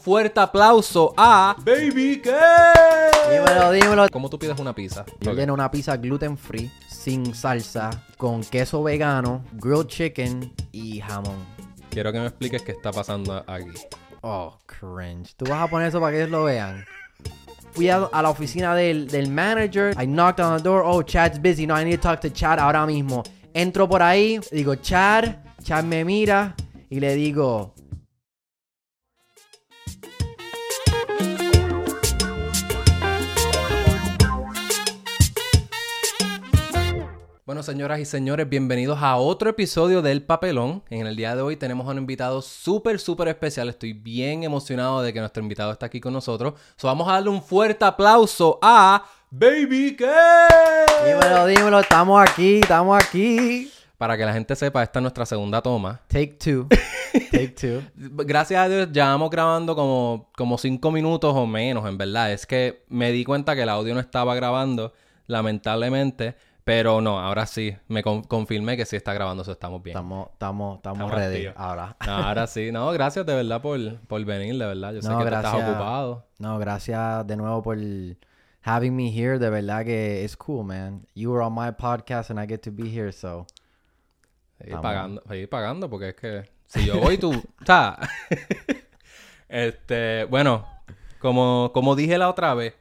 fuerte aplauso a Baby K. Dímelo, dímelo. ¿Cómo tú pides una pizza? Yo lleno una pizza gluten free, sin salsa, con queso vegano, grilled chicken y jamón. Quiero que me expliques qué está pasando aquí. Oh, cringe. ¿Tú vas a poner eso para que ellos lo vean? Fui a, a la oficina del, del manager. I knocked on the door. Oh, Chad's busy. No, I need to talk to Chad ahora mismo. Entro por ahí. Digo, Chad. Chad me mira. Y le digo, Bueno, señoras y señores, bienvenidos a otro episodio del Papelón. En el día de hoy tenemos a un invitado súper, súper especial. Estoy bien emocionado de que nuestro invitado está aquí con nosotros. So, vamos a darle un fuerte aplauso a Baby K. dímelo, dímelo. Estamos aquí, estamos aquí. Para que la gente sepa, esta es nuestra segunda toma. Take two. Take two. Gracias a Dios, llevamos grabando como, como cinco minutos o menos, en verdad. Es que me di cuenta que el audio no estaba grabando, lamentablemente. Pero no, ahora sí, me con- confirmé que sí está grabando, eso estamos bien. Estamos, estamos, estamos Estamos ready activos. ahora. No, ahora sí, no, gracias de verdad por, por venir, de verdad. Yo sé No, que tú estás ocupado. No, gracias de nuevo por having me here. De verdad que es cool, man. You were on my podcast and I get to be here, so. Seguir pagando, seguir pagando, porque es que si yo voy, tú. sea, este, bueno, como, como dije la otra vez,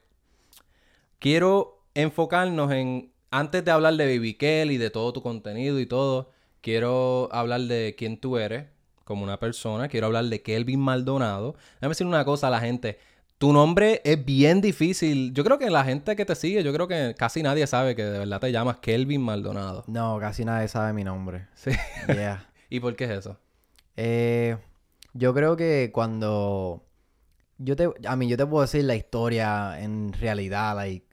quiero enfocarnos en. Antes de hablar de Baby Kell y de todo tu contenido y todo, quiero hablar de quién tú eres como una persona. Quiero hablar de Kelvin Maldonado. Déjame decir una cosa a la gente. Tu nombre es bien difícil. Yo creo que la gente que te sigue, yo creo que casi nadie sabe que de verdad te llamas Kelvin Maldonado. No, casi nadie sabe mi nombre. Sí. Yeah. ¿Y por qué es eso? Eh, yo creo que cuando. Yo te. A mí, yo te puedo decir la historia en realidad, like.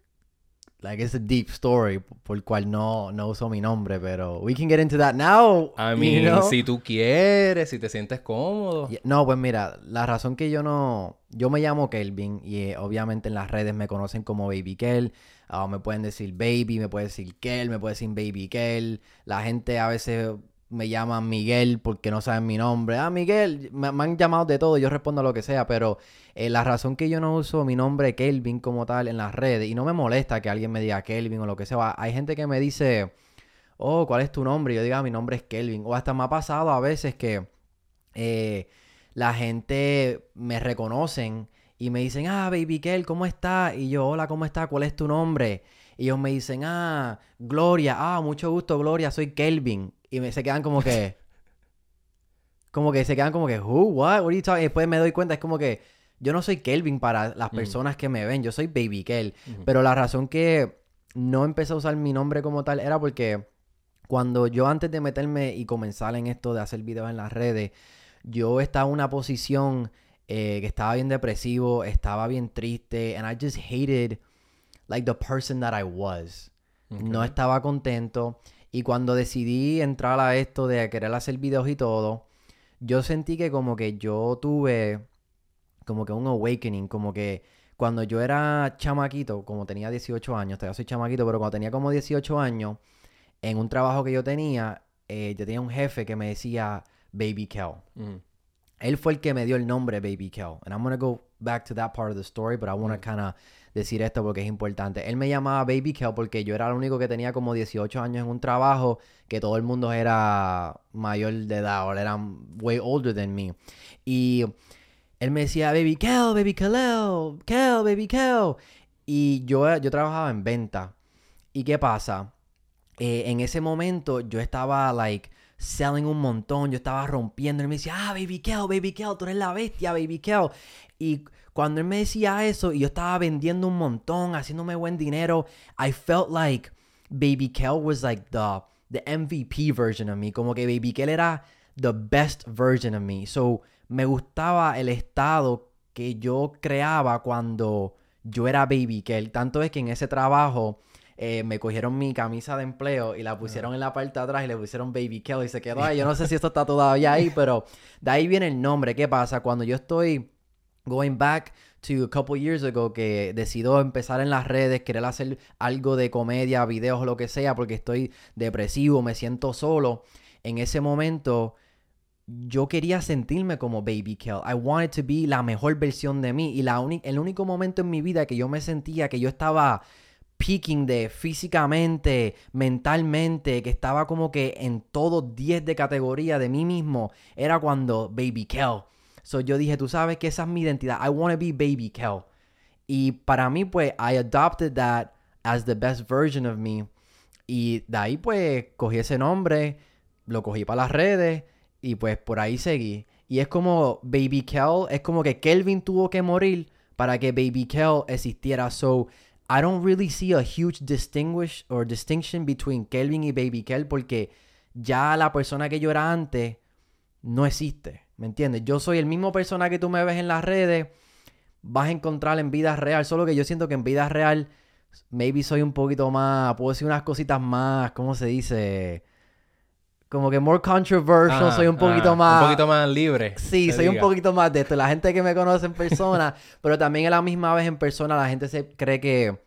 Like, it's a deep story por el cual no, no uso mi nombre, pero we can get into that now. I you mean, know? si tú quieres, si te sientes cómodo. Yeah, No, pues mira, la razón que yo no... Yo me llamo Kelvin y eh, obviamente en las redes me conocen como Baby Kel. Ah, me pueden decir Baby, me pueden decir Kel, me pueden decir Baby Kel. La gente a veces me llama Miguel porque no saben mi nombre. Ah, Miguel, me, han llamado de todo, yo respondo a lo que sea, pero eh, la razón que yo no uso mi nombre Kelvin como tal en las redes, y no me molesta que alguien me diga Kelvin o lo que sea, hay gente que me dice, oh, ¿cuál es tu nombre? Y yo digo, mi nombre es Kelvin. O hasta me ha pasado a veces que eh, la gente me reconocen y me dicen, ah, Baby Kel, ¿cómo estás? Y yo, hola, ¿cómo estás? ¿Cuál es tu nombre? Y ellos me dicen, ah, Gloria, ah, mucho gusto, Gloria, soy Kelvin. Y me, se quedan como que, como que se quedan como que, who, what, what are you talking? Y después me doy cuenta, es como que yo no soy Kelvin para las Mm. personas que me ven, yo soy Baby Kel. Pero la razón que no empecé a usar mi nombre como tal era porque cuando yo antes de meterme y comenzar en esto de hacer videos en las redes, yo estaba en una posición eh, que estaba bien depresivo, estaba bien triste, and I just hated like the person that I was. No estaba contento. Y cuando decidí entrar a esto de querer hacer videos y todo, yo sentí que como que yo tuve como que un awakening, como que cuando yo era chamaquito, como tenía 18 años, todavía soy chamaquito, pero cuando tenía como 18 años, en un trabajo que yo tenía, eh, yo tenía un jefe que me decía Baby Kel. Ujú. Él fue el que me dio el nombre Baby Kel. And I'm gonna go back to that part of the story, but I want to kind of decir esto porque es importante. Él me llamaba Baby Kel porque yo era el único que tenía como 18 años en un trabajo que todo el mundo era mayor de edad o eran way older than me. Y él me decía Baby Kel, Baby Kelel, Kel, Baby Kel. Y yo, yo trabajaba en venta. ¿Y qué pasa? eh, en ese momento yo estaba like selling un montón, yo estaba rompiendo, él me decía, ah, Baby Kel, Baby Kel, tú eres la bestia, Baby Kel. Y cuando él me decía eso y yo estaba vendiendo un montón, haciéndome buen dinero, I felt like Baby Kel was like the, the MVP version of me, como que Baby Kel era the best version of me. So, me gustaba el estado que yo creaba cuando yo era Baby Kel. Tanto es que en ese trabajo eh, me cogieron mi camisa de empleo y la pusieron en la parte de atrás y le pusieron Baby Kel y se quedó ahí. Yo no sé si esto está todavía ahí, pero de ahí viene el nombre. ¿Qué pasa? Cuando yo estoy going back to a couple years ago que decido empezar en las redes, querer hacer algo de comedia, videos o lo que sea, porque estoy depresivo, me siento solo. En ese momento yo quería sentirme como Baby Kel. I wanted to be la mejor versión de mí. Y la el único momento en mi vida que yo me sentía que yo estaba peaking de físicamente, mentalmente, que estaba como que en todos 10 de categoría de mí mismo, era cuando Baby Kel. So yo dije, tú sabes que esa es mi identidad. I want to be Baby Kel. Y para mí, pues, I adopted that as the best version of me. Y de ahí, pues, cogí ese nombre, lo cogí para las redes y pues por ahí seguí. Y es como Baby Kel, es como que Kelvin tuvo que morir para que Baby Kel existiera. So, I don't really see a huge distinguish or distinction between Kelvin y Baby Kel porque ya la persona que yo era antes no existe. ¿Me entiendes? Yo soy el mismo persona que tú me ves en las redes. Vas a encontrar en vida real. Solo que yo siento que en vida real, maybe soy un poquito más. Puedo decir unas cositas más. ¿Cómo se dice? Como que more controversial. soy un poquito más. Un poquito más libre. Sí, soy un poquito más de esto. La gente que me conoce en persona. pero también a la misma vez en persona, la gente se cree que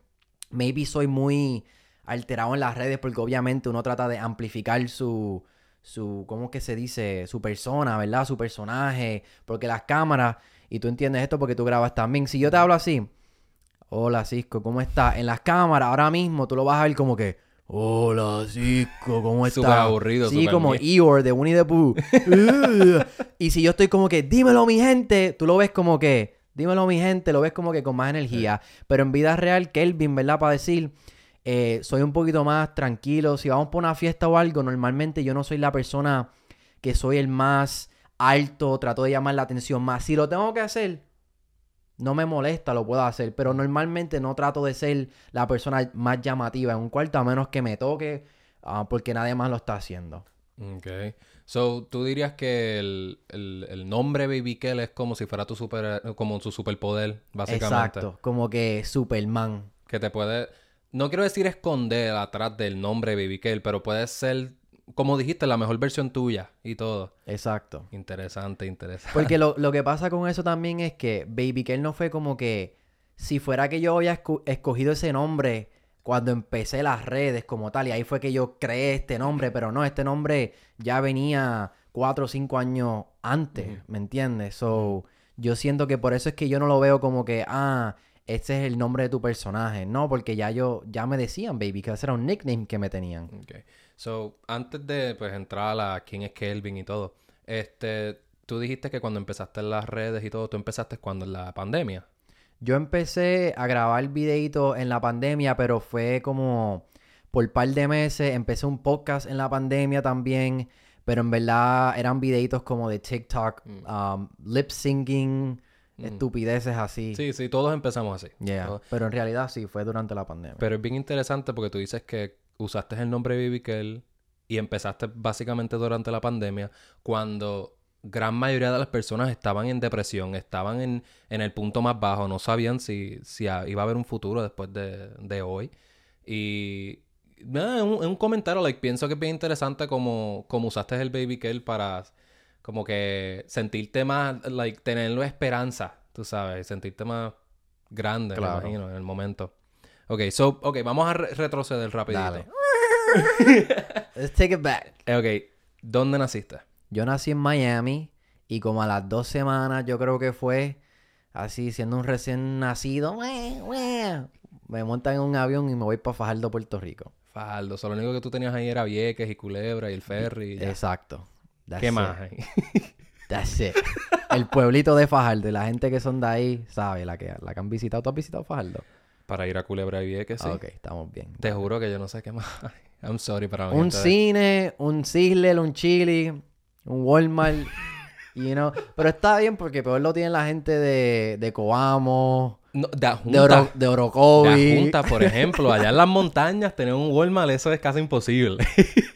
maybe soy muy alterado en las redes. Porque obviamente uno trata de amplificar su su, ¿cómo que se dice? Su persona, ¿verdad? Su personaje. Porque las cámaras, y tú entiendes esto porque tú grabas también. Si yo te hablo así, hola Cisco, ¿cómo estás? En las cámaras, ahora mismo tú lo vas a ver como que, hola Cisco, ¿cómo estás? Súper aburrido, Sí, como Eeyore de Winnie the Pooh. y si yo estoy como que, dímelo mi gente, tú lo ves como que, dímelo mi gente, lo ves como que con más energía. Pero en vida real, Kelvin, ¿verdad? Para decir eh, soy un poquito más tranquilo. Si vamos por una fiesta o algo, normalmente yo no soy la persona que soy el más alto, trato de llamar la atención más. Si lo tengo que hacer, no me molesta, lo puedo hacer, pero normalmente no trato de ser la persona más llamativa en un cuarto, a menos que me toque, ah, porque nadie más lo está haciendo. Ok. So, tú dirías que el, el, nombre Baby Kell es como si fuera tu super, como su superpoder, básicamente. Exacto, como que Superman. Que te puede no quiero decir esconder atrás del nombre Baby Kell, pero puede ser, como dijiste, la mejor versión tuya y todo. Exacto. Interesante, interesante. Porque lo, que pasa con eso también es que Baby Kell no fue como que, si fuera que yo había escogido ese nombre cuando empecé las redes como tal, y ahí fue que yo creé este nombre, pero no, este nombre ya venía cuatro o cinco años antes, ¿me entiendes? So, yo siento que por eso es que yo no lo veo como que, ah, este es el nombre de tu personaje. No, porque ya yo, ya me decían Baby, que ese era un nickname que me tenían. Ok. So, antes de pues entrar a la quién es Kelvin y todo, este, tú dijiste que cuando empezaste en las redes y todo, tú empezaste cuando en la pandemia. Yo empecé a grabar videitos en la pandemia, pero fue como por un par de meses. Empecé un podcast en la pandemia también, pero en verdad eran videitos como de TikTok, mm. um, lip syncing estupideces así. Sí, sí, todos empezamos así. Pero en realidad sí, fue durante la pandemia. Pero es bien interesante porque tú dices que usaste el nombre Baby y empezaste básicamente durante la pandemia cuando gran mayoría de las personas estaban en depresión, estaban en, en el punto más bajo, no sabían si, si iba a haber un futuro después de, de hoy. Y nada, en, un, comentario, like, pienso que es bien interesante como, como usaste el Baby Kell para como que sentirte más, like, tenerlo esperanza, tú sabes, sentirte más grande, me imagino, en el momento. Ok, so, ok, vamos a retroceder rapidito. Dale. Let's take it back. Ok, ¿dónde naciste? Yo nací en Miami y como a las dos semanas yo creo que fue así, siendo un recién nacido, me montan en un avión y me voy para Fajardo, Puerto Rico. Fajardo, solo lo único que tú tenías ahí era Vieques y Culebra y el ferry. Exacto. ¿Qué más That's it. El pueblito de Fajardo. La gente que son de ahí sabe la que, la que han visitado. ¿Tú has visitado Fajardo? Para ir a Culebra y Vieques, sí. Ok, estamos bien. Te juro que yo no sé qué más I'm sorry para Un cine, un Sizzler, un Chili, un Walmart. you know. Pero está bien porque peor lo tiene la gente de, de Coamo. de, Junta, de, Orocovi. De Junta, por ejemplo. Allá en las montañas tener un Walmart, eso es casi imposible.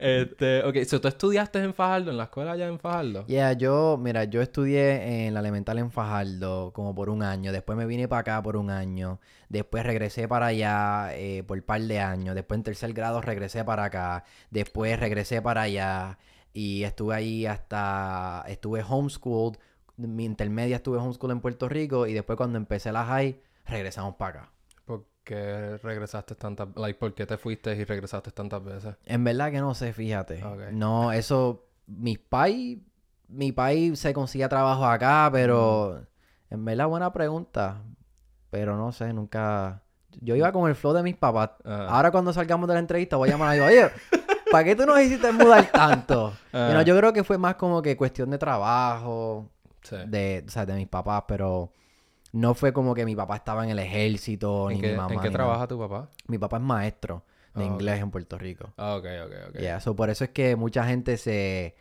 este, ok, so, ¿tú estudiaste en Fajardo, en la escuela allá en Fajardo? Yeah, yo, mira, yo estudié en la elemental en Fajardo como por un año. Después me vine para acá por un año. Después regresé para allá eh, por un par de años. Después en tercer grado regresé para acá. Después regresé para allá. Y estuve ahí hasta... Estuve homeschooled. Mi intermedia estuve homeschooled en Puerto Rico. Y después cuando empecé la high, regresamos para acá qué regresaste tantas... Like, ¿Por qué te fuiste y regresaste tantas veces? En verdad que no sé, fíjate. No, eso... mis pais, mi país se consigue trabajo acá, pero en verdad buena pregunta. Pero no sé, nunca... Yo iba con el flow de mis papás. Ajá. Ahora cuando salgamos de la entrevista voy a llamar a digo, oye, ¿para qué tú nos hiciste mudar tanto? You know, Ajá. yo creo que fue más como que cuestión de trabajo, Sí. de, o sea, de mis papás, pero no fue como que mi papá estaba en el ejército, ¿En ni qué, mi mamá. ¿en qué trabaja tu papá? Mi papá es maestro de Ah, inglés en Puerto Rico. Ah, ok, ok, ok. Yeah, so por eso es que mucha gente se...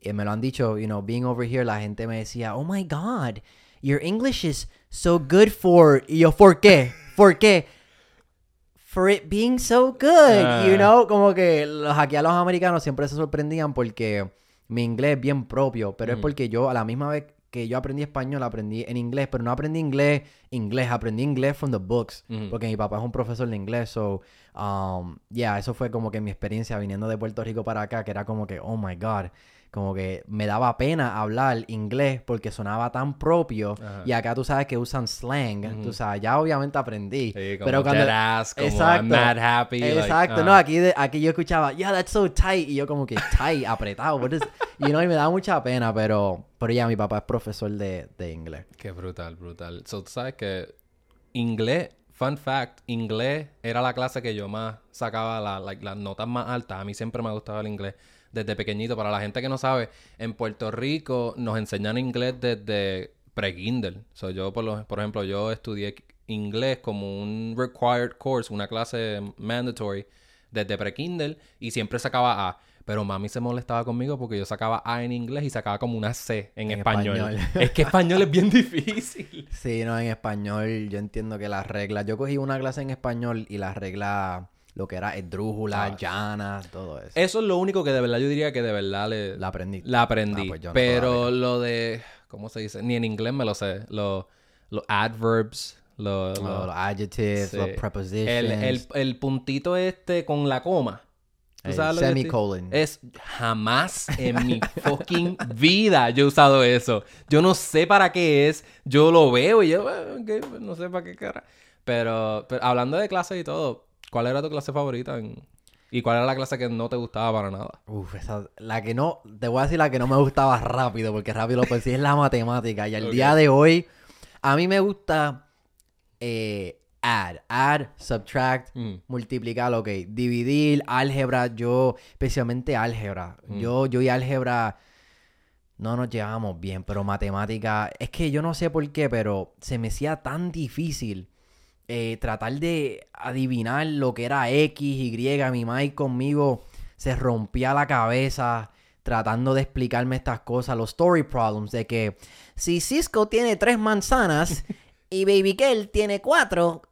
eh, me lo han dicho, you know, being over here, la gente me decía, oh my God, your English is so good for... Y yo, ¿por qué? ¿Por qué? For it being so good, you Ah. know, como que los, aquí a los americanos siempre se sorprendían porque mi inglés es bien propio, pero es porque yo a la misma vez que yo aprendí español, aprendí en inglés, pero no aprendí inglés, inglés, aprendí inglés from the books, porque mi papá es un profesor de inglés, so, um, yeah, eso fue como que mi experiencia viniendo de Puerto Rico para acá, que era como que, oh my God, como que me daba pena hablar inglés porque sonaba tan propio, Ajá. y acá tú sabes que usan slang, Ujú. tú sabes, ya obviamente aprendí, Sí, como pero cuando... ass, como Exacto. I'm mad happy. like, Exacto, ah. no, aquí, de- aquí yo escuchaba, yeah, that's so tight, y yo como que tight, apretado, is-" you know, y me da mucha pena, pero, pero ya mi papá es profesor de, de inglés. Qué brutal, brutal. So, tú sabes que inglés, fun fact, inglés era la clase que yo más sacaba la- las notas más altas. A mí siempre me gustaba el inglés desde pequeñito. Para la gente que no sabe, en Puerto Rico nos enseñan inglés desde pre-Kindle. So, yo, por, lo- por ejemplo, yo estudié inglés como un required course, una clase mandatory desde pre-Kindle y siempre sacaba A. Pero mami se molestaba conmigo porque yo sacaba A en inglés y sacaba como una C en, En español. español. es que español es bien difícil. Sí, no, en español yo entiendo que las reglas, yo cogí una clase en español y las reglas, lo que era esdrújula, Ah. llana, todo eso. Eso es lo único que de verdad yo diría que de verdad le, La aprendí. la aprendí. Ah, pues no pero todavía. lo de, ¿cómo se dice? Ni en inglés me lo sé. Los los adverbs, los, Los, los- los adjectives, sí. los prepositions, el, el, el puntito este con la coma. ¿Tú el sabes lo semicolon. Es jamás en mi fucking vida yo he usado eso. Yo no sé para qué es. Yo lo veo y yo, "Ah, no sé para qué cara. Pero, pero hablando de clases y todo, ¿cuál era tu clase favorita? en- ¿Y cuál era la clase que no te gustaba para nada? Uf, esa, la que no, te voy a decir la que no me gustaba rápido, porque rápido pues sí es la matemática. Y al día de hoy, a mí me gusta eh, add, add, subtract, Mm. multiplicar, ok, dividir, álgebra, yo, especialmente álgebra. Mm. Yo, yo y álgebra no nos llevamos bien, pero matemática, es que yo no sé por qué, pero se me hacía tan difícil eh, tratar de adivinar lo que era X, Y, mi Mike conmigo se rompía la cabeza tratando de explicarme estas cosas, los story problems, de que si Cisco tiene tres manzanas y Baby Kell tiene cuatro,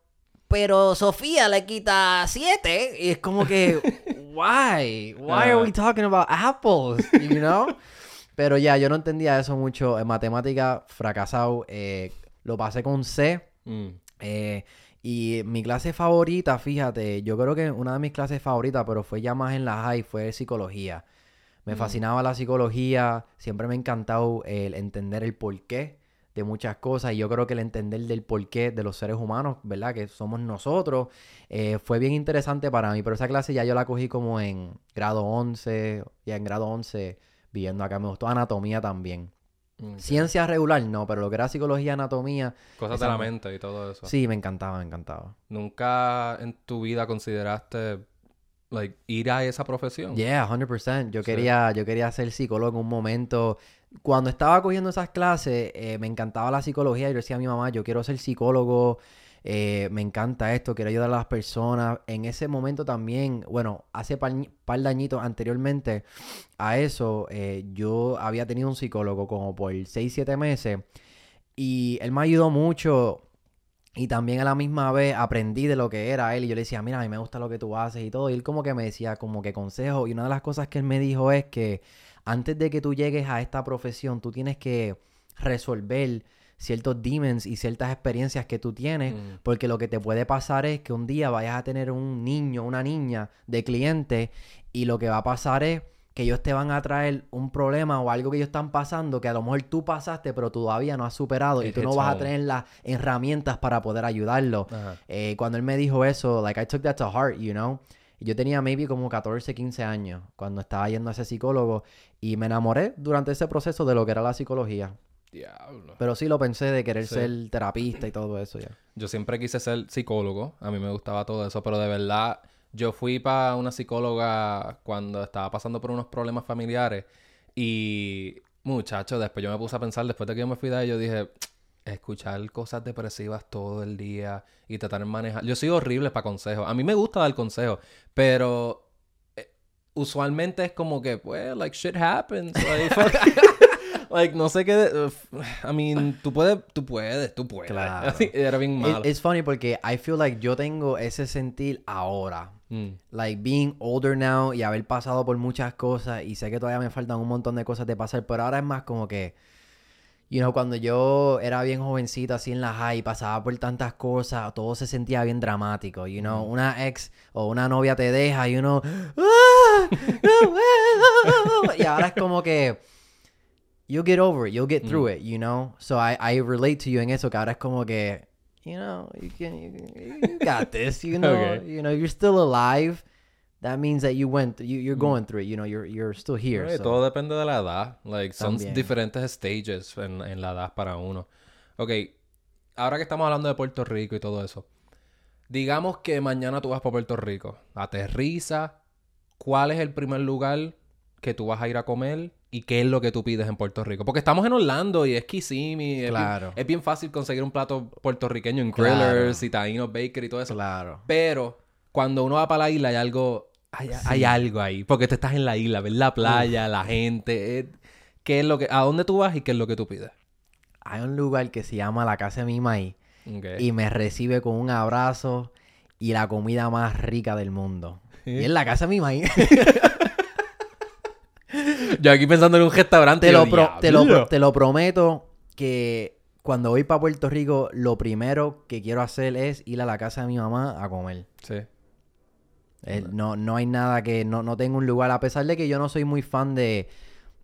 pero Sofía le quita siete, y es como que, why? Why are we talking about apples? You know? Pero ya, yo no entendía eso mucho. En matemática, fracasado. eh, lo pasé con C. Mm. eh, y mi clase favorita, fíjate, yo creo que una de mis clases favoritas, pero fue ya más en la high, fue psicología. Me Mm. fascinaba la psicología, siempre me ha encantado el entender el porqué de muchas cosas. Y yo creo que el entender del porqué de los seres humanos, ¿verdad? Que somos nosotros, eh, fue bien interesante para mí. Pero esa clase ya yo la cogí como en grado 11, ya en grado 11, viviendo acá. Me gustó anatomía también. Ok. Ciencia regular, no, pero lo que era psicología, anatomía, Cosas de la mente y todo eso. sí, me encantaba, me encantaba. ¿Nunca en tu vida consideraste like, ir a esa profesión? Yeah, 100%. Yo Sí. quería, yo quería ser psicólogo en un momento. Cuando estaba cogiendo esas clases, eh, me encantaba la psicología. Yo decía a mi mamá, yo quiero ser psicólogo. Eh, me encanta esto, quiero ayudar a las personas. En ese momento también, bueno, hace par, par de anteriormente a eso, eh, yo había tenido un psicólogo como por 6, 7 meses. Y él me ayudó mucho. Y también a la misma vez aprendí de lo que era él. Y yo le decía, mira, a mí me gusta lo que tú haces y todo. Y él como que me decía como que consejo. Y una de las cosas que él me dijo es que antes de que tú llegues a esta profesión, tú tienes que resolver ciertos demons y ciertas experiencias que tú tienes. Mm. Porque lo que te puede pasar es que un día vayas a tener un niño, una niña de cliente. Y lo que va a pasar es que ellos te van a traer un problema o algo que ellos están pasando que a lo mejor tú pasaste pero todavía no has superado y tú no vas a tener las herramientas para poder ayudarlo. Eh, cuando él me dijo eso, like I took that to heart, you know. Yo tenía maybe como 14, 15 años cuando estaba yendo a ese psicólogo y me enamoré durante ese proceso de lo que era la psicología. Diablo. Pero sí lo pensé de querer Sí. ser terapista y todo eso ya. Yo siempre quise ser psicólogo. A mí me gustaba todo eso, pero de verdad, yo fui para una psicóloga cuando estaba pasando por unos problemas familiares. Y, muchacho, después yo me puse a pensar, después de que yo me fui de ahí, yo dije, escuchar cosas depresivas todo el día y tratar de manejar. Yo soy horrible para consejos. A mí me gusta dar consejos, pero eh, usualmente es como que, pues, like, shit happens. Like, like, no sé qué. uf, I mean, tú puedes, tú puedes, tú puedes. Claro. Era bien malo. Es it's funny porque I feel like yo tengo ese sentir ahora. Mm. Like being older now y haber pasado por muchas cosas y sé que todavía me faltan un montón de cosas de pasar, pero ahora es más como que, you know, cuando yo era bien jovencito así en la high, pasaba por tantas cosas, todo se sentía bien dramático, you know, una ex o una novia te deja y uno, "Ah, no puedo". y ahora es como que, you'll get over it, you'll get through it, you know, so I, I relate to you en eso, que ahora es como que, you know, you can, you, can- you got this, you know, Okay. you know, you're still alive. That means that you went, you, you're going through it. You know, you're you're still here. Oye, so- Todo depende de la edad. Like, son diferentes stages en, en la edad para uno. Ok, ahora que estamos hablando de Puerto Rico y todo eso. Digamos que mañana tú vas para Puerto Rico. Aterriza. ¿Cuál es el primer lugar que tú vas a ir a comer? ¿Y qué es lo que tú pides en Puerto Rico? Porque estamos en Orlando y es Kissimmee. es bien- Claro. Es bien fácil conseguir un plato puertorriqueño en Claro. Grillers y Taino Baker y todo eso. Claro. Pero cuando uno va para la isla hay algo, hay, hay algo ahí, porque tú estás en la isla, ves la playa, la gente, eh, ¿qué es lo que, a dónde tú vas y qué es lo que tú pides? Hay un lugar que se llama la casa de mi maíz y me recibe con un abrazo y la comida más rica del mundo. Y es la casa de mi maíz. Yo aquí pensando en un restaurante. te, lo pro- te, lo, te lo prometo que cuando voy para Puerto Rico, lo primero que quiero hacer es ir a la casa de mi mamá a comer. Sí. Eh, no, no hay nada que... No, no tengo un lugar, a pesar de que yo no soy muy fan de...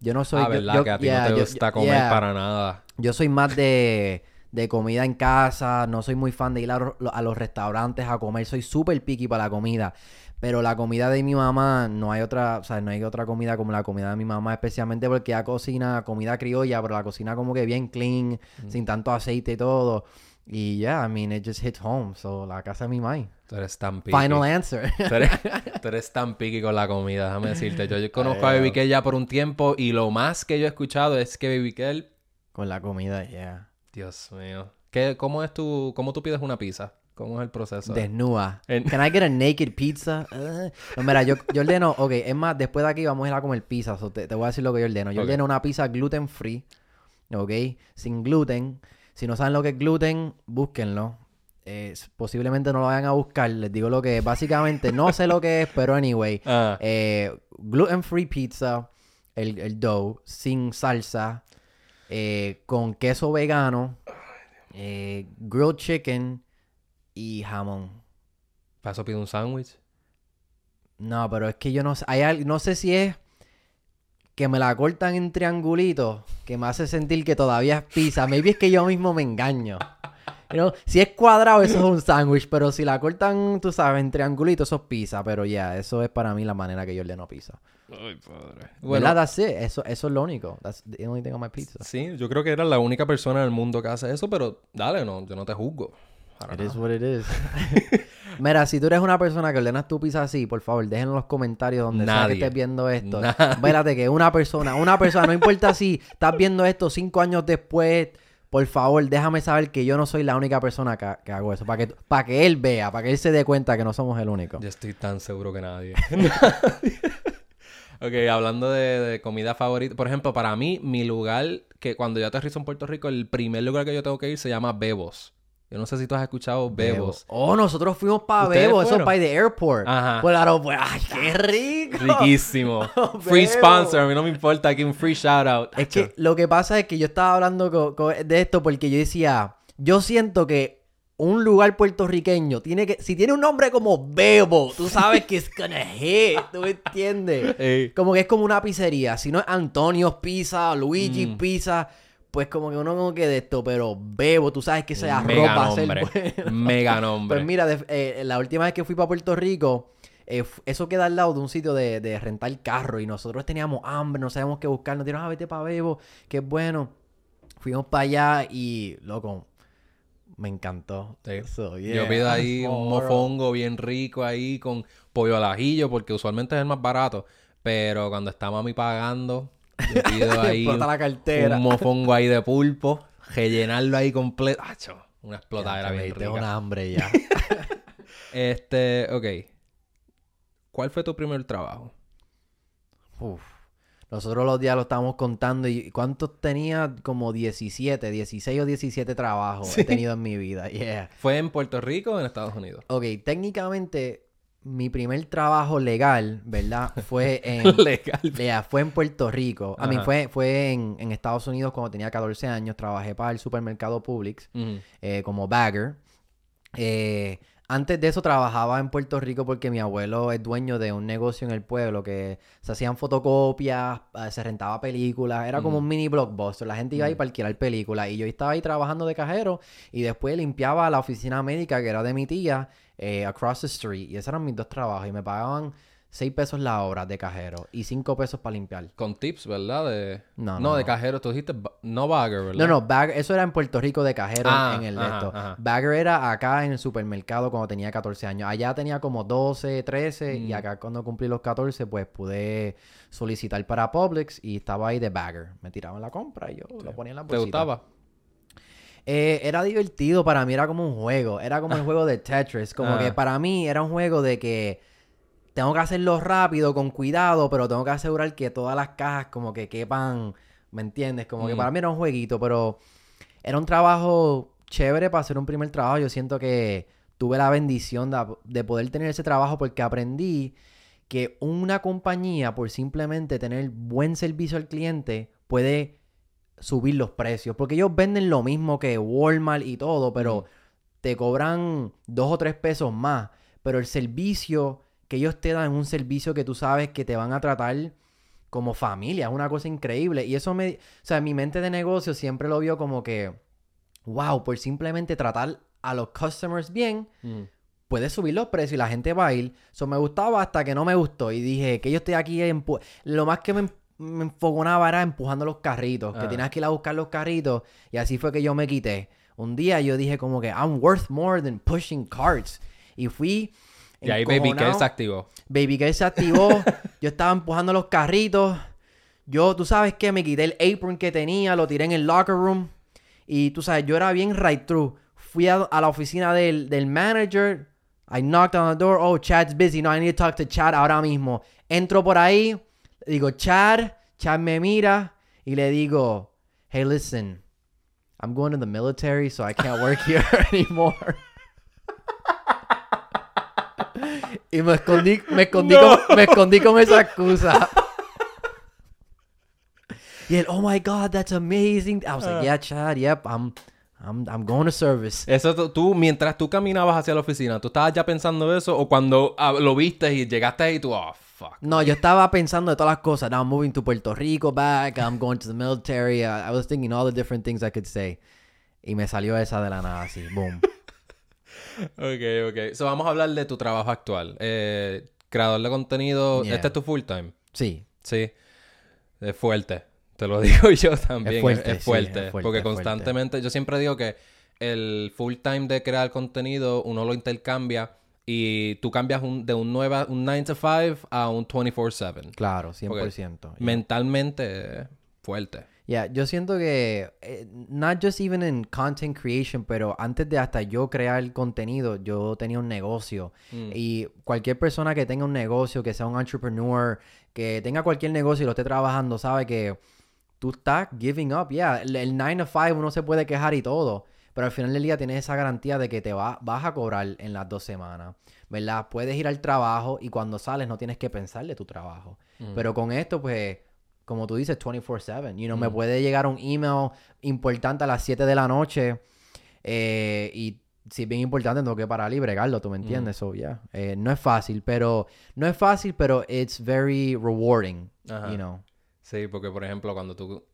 Yo no soy... ah, yo- verdad, yo- que a ti yeah, no te yo- gusta yo- comer yeah. para nada. Yo soy más de, de comida en casa, no soy muy fan de ir a, a los restaurantes a comer, soy súper picky para la comida. Pero la comida de mi mamá, no hay otra, o sea, no hay otra comida como la comida de mi mamá, especialmente porque ella cocina comida criolla, pero la cocina como que bien clean, sin tanto aceite y todo. Y yeah, I mean, it just hits home. So, la casa de mi mamá. Tú eres tan picky. Final answer. Tú eres, tú eres tan picky con la comida, déjame decirte. Yo, yo conozco a Baby Kell ya por un tiempo y lo más que yo he escuchado es que Baby Kell, Con la comida, yeah. Dios mío. ¿Qué, cómo, es tu, ¿Cómo tú pides una pizza? ¿Cómo es el proceso? Desnuda. En- Can I get a naked pizza? Uh, No, mira, yo, yo ordeno, ok, es más, después de aquí vamos a ir a comer pizza. so te, te voy a decir lo que yo ordeno. Yo ordeno una pizza gluten free, ok, sin gluten. Si no saben lo que es gluten, búsquenlo. Eh, posiblemente no lo vayan a buscar. Les digo lo que es. Básicamente, no sé lo que es, pero anyway. Ah, Eh, gluten free pizza, el, el dough, sin salsa, eh, con queso vegano, eh, grilled chicken y jamón. ¿Para eso pido un sándwich? No, pero es que yo no sé. Hay no sé si es que me la cortan en triangulitos que me hace sentir que todavía es pizza. Maybe es que yo mismo me engaño. You know, si es cuadrado, eso es un sándwich. Pero si la cortan, tú sabes, en triangulitos, eso es pizza. Pero ya, eso es para mí la manera que yo ordeno pizza. Ay, padre. Bueno, that's it. Eso, eso es lo único. That's the only thing on my pizza. Sí, yo creo que eres la única persona en el mundo que hace eso, pero dale, no, yo no te juzgo. It nada. is what it is. Mira, si tú eres una persona que ordenas tu pizza así, por favor, dejen en los comentarios donde sea que Nadie. estés viendo esto. Nadie. Espérate que una persona, una persona, no importa si estás viendo esto cinco años después, por favor, déjame saber que yo no soy la única persona que, que hago eso. Para que, para que él vea, para que él se dé cuenta que no somos el único. Yo estoy tan seguro que nadie. Nadie. ok, hablando de, de comida favorita. Por ejemplo, para mí, mi lugar, que cuando yo aterrizo en Puerto Rico, el primer lugar que yo tengo que ir se llama Bebos. Yo no sé si tú has escuchado Bebos. Oh, nosotros fuimos para ¿Ustedes Bebo, eso by the airport. Ajá. Por el aeropuerto. ¡Ay, qué rico! Riquísimo. free Bebos. sponsor, a mí no me importa, aquí un free shout out. Es que lo que pasa es que yo estaba hablando de esto porque yo decía, yo siento que un lugar puertorriqueño tiene que, si tiene un nombre como Bebo, tú sabes que es gonna hit, ¿tú me entiendes? Ey. Como que es como una pizzería, si no es Antonio's Pizza, Luigi Mm. Pizza, pues como que uno como que de esto, pero Bebo, tú sabes que ese arroz Mega va a ser bueno. Mega nombre. Pues mira, de- eh, la última vez que fui para Puerto Rico, eh, eso queda al lado de un sitio de, de rentar carro y nosotros teníamos hambre, no sabíamos qué buscar, nos dijeron, ah, vete para Bebo, que es bueno. Fuimos para allá y, loco, me encantó. Sí. So, Yo yeah. pido ahí un mofongo bien rico ahí con pollo al ajillo porque usualmente es el más barato. Pero cuando está mami pagando, yo pido ahí Explota un, la cartera. un mofongo ahí de pulpo, rellenarlo ahí completo. ¡Acho! Una explotadera bien rica. una hambre ya. Este, ok. ¿Cuál fue tu primer trabajo? Uf. Nosotros los días lo estábamos contando y ¿cuántos tenía? Como 17, 16 o 17 trabajos he tenido en mi vida. Yeah. ¿Fue en Puerto Rico o en Estados Unidos? Ok, técnicamente mi primer trabajo legal, ¿verdad? Fue en... Legal. Yeah, fue en Puerto Rico. A mí fue, fue en, en Estados Unidos cuando tenía 14 años. Trabajé para el supermercado Publix eh, como bagger. Eh, antes de eso trabajaba en Puerto Rico porque mi abuelo es dueño de un negocio en el pueblo que se hacían fotocopias, eh, se rentaba películas, era como un mini blockbuster. La gente iba ahí para alquilar películas y yo estaba ahí trabajando de cajero y después limpiaba la oficina médica que era de mi tía eh, across the street y esos eran mis dos trabajos y me pagaban 6 pesos la hora de cajero y 5 pesos para limpiar. Con tips, ¿verdad? De... No, No, no, de no. cajero. Tú dijiste no bagger, ¿verdad? No, no, bag, eso era en Puerto Rico de cajero Ah, en el de ajá, esto. ajá. Bagger era acá en el supermercado cuando tenía 14 años. Allá tenía como 12, 13 y Mm. acá cuando cumplí los 14 pues pude solicitar para Publix y estaba ahí de bagger. Me tiraban la compra y yo lo ponía en la ¿Te bolsita. gustaba? Eh, era divertido para mí, era como un juego. Era como el juego de Tetris. Como Ah. que para mí era un juego de que tengo que hacerlo rápido, con cuidado, pero tengo que asegurar que todas las cajas como que quepan, ¿me entiendes? Como que Mm. para mí era un jueguito, pero era un trabajo chévere para hacer un primer trabajo. Yo siento que tuve la bendición de, de poder tener ese trabajo porque aprendí que una compañía, por simplemente tener buen servicio al cliente, puede subir los precios. Porque ellos venden lo mismo que Walmart y todo, pero Mm. te cobran dos o tres pesos más. Pero el servicio que ellos te dan es un servicio que tú sabes que te van a tratar como familia. Es una cosa increíble. Y eso me... O sea, mi mente de negocio siempre lo vio como que... Wow, por simplemente tratar a los customers bien, Ujú. puedes subir los precios y la gente va a ir. Eso me gustaba hasta que no me gustó. Y dije que yo estoy aquí. empu- Lo más que me, me enfogonaba era empujando los carritos. Que Ah. tenías que ir a buscar los carritos. Y así fue que yo me quité. Un día yo dije como que I'm worth more than pushing carts. Y fui. Y ahí Baby. Girl se activó. Baby Girl se activó. yo estaba empujando los carritos. Yo, tú sabes qué, me quité el apron que tenía, lo tiré en el locker room. Y tú sabes, yo era bien right through. Fui a, a la oficina del, del manager. I knocked on the door. Oh, Chad's busy. No, I need to talk to Chad ahora mismo. Entro por ahí. Digo, Chad. Chad me mira. Y le digo, hey, listen. I'm going to the military, so I can't work here anymore. y me escondí, me escondí, con, me escondí con esa excusa. y él, oh my God, that's amazing. I was like, yeah, Chad, yep, I'm, I'm, I'm going to service. Eso tú, tú, mientras tú caminabas hacia la oficina, ¿tú estabas ya pensando eso? ¿O cuando ah, lo viste y llegaste ahí tú, oh, fuck? No, yo estaba pensando de todas las cosas. Now I'm moving to Puerto Rico back. I'm going to the military. I, I was thinking all the different things I could say. Y me salió esa de la nada así. Boom. Ok, ok. So, vamos a hablar de tu trabajo actual. Eh, creador de contenido. Yeah. Este es tu full time. Sí. Sí. Es fuerte. Te lo digo yo también. Es fuerte, es sí, fuerte. es fuerte, porque fuerte. constantemente. Yo siempre digo que el full time de crear contenido uno lo intercambia y tú cambias un- de un, nueva, un 9 to 5 a un 24-7. Claro, 100%. Yeah. Mentalmente fuerte. Yeah, yo siento que, eh, not just even in content creation, pero antes de hasta yo crear contenido, yo tenía un negocio. Mm. Y cualquier persona que tenga un negocio, que sea un entrepreneur, que tenga cualquier negocio y lo esté trabajando, sabe que tú estás giving up. Yeah, el, el 9 to 5 uno se puede quejar y todo, pero al final del día tienes esa garantía de que te va, vas a cobrar en las dos semanas, ¿verdad? Puedes ir al trabajo y cuando sales no tienes que pensar de tu trabajo. Pero con esto, pues, como tú dices, 24/7. You know, me puede llegar un email importante a las 7 de la noche eh, y si es bien importante tengo que parar y bregarlo, ¿tú me entiendes? So, yeah. Eh, no es fácil, pero... No es fácil, pero it's very rewarding, Ajá. you know. Sí, porque por ejemplo, cuando tú.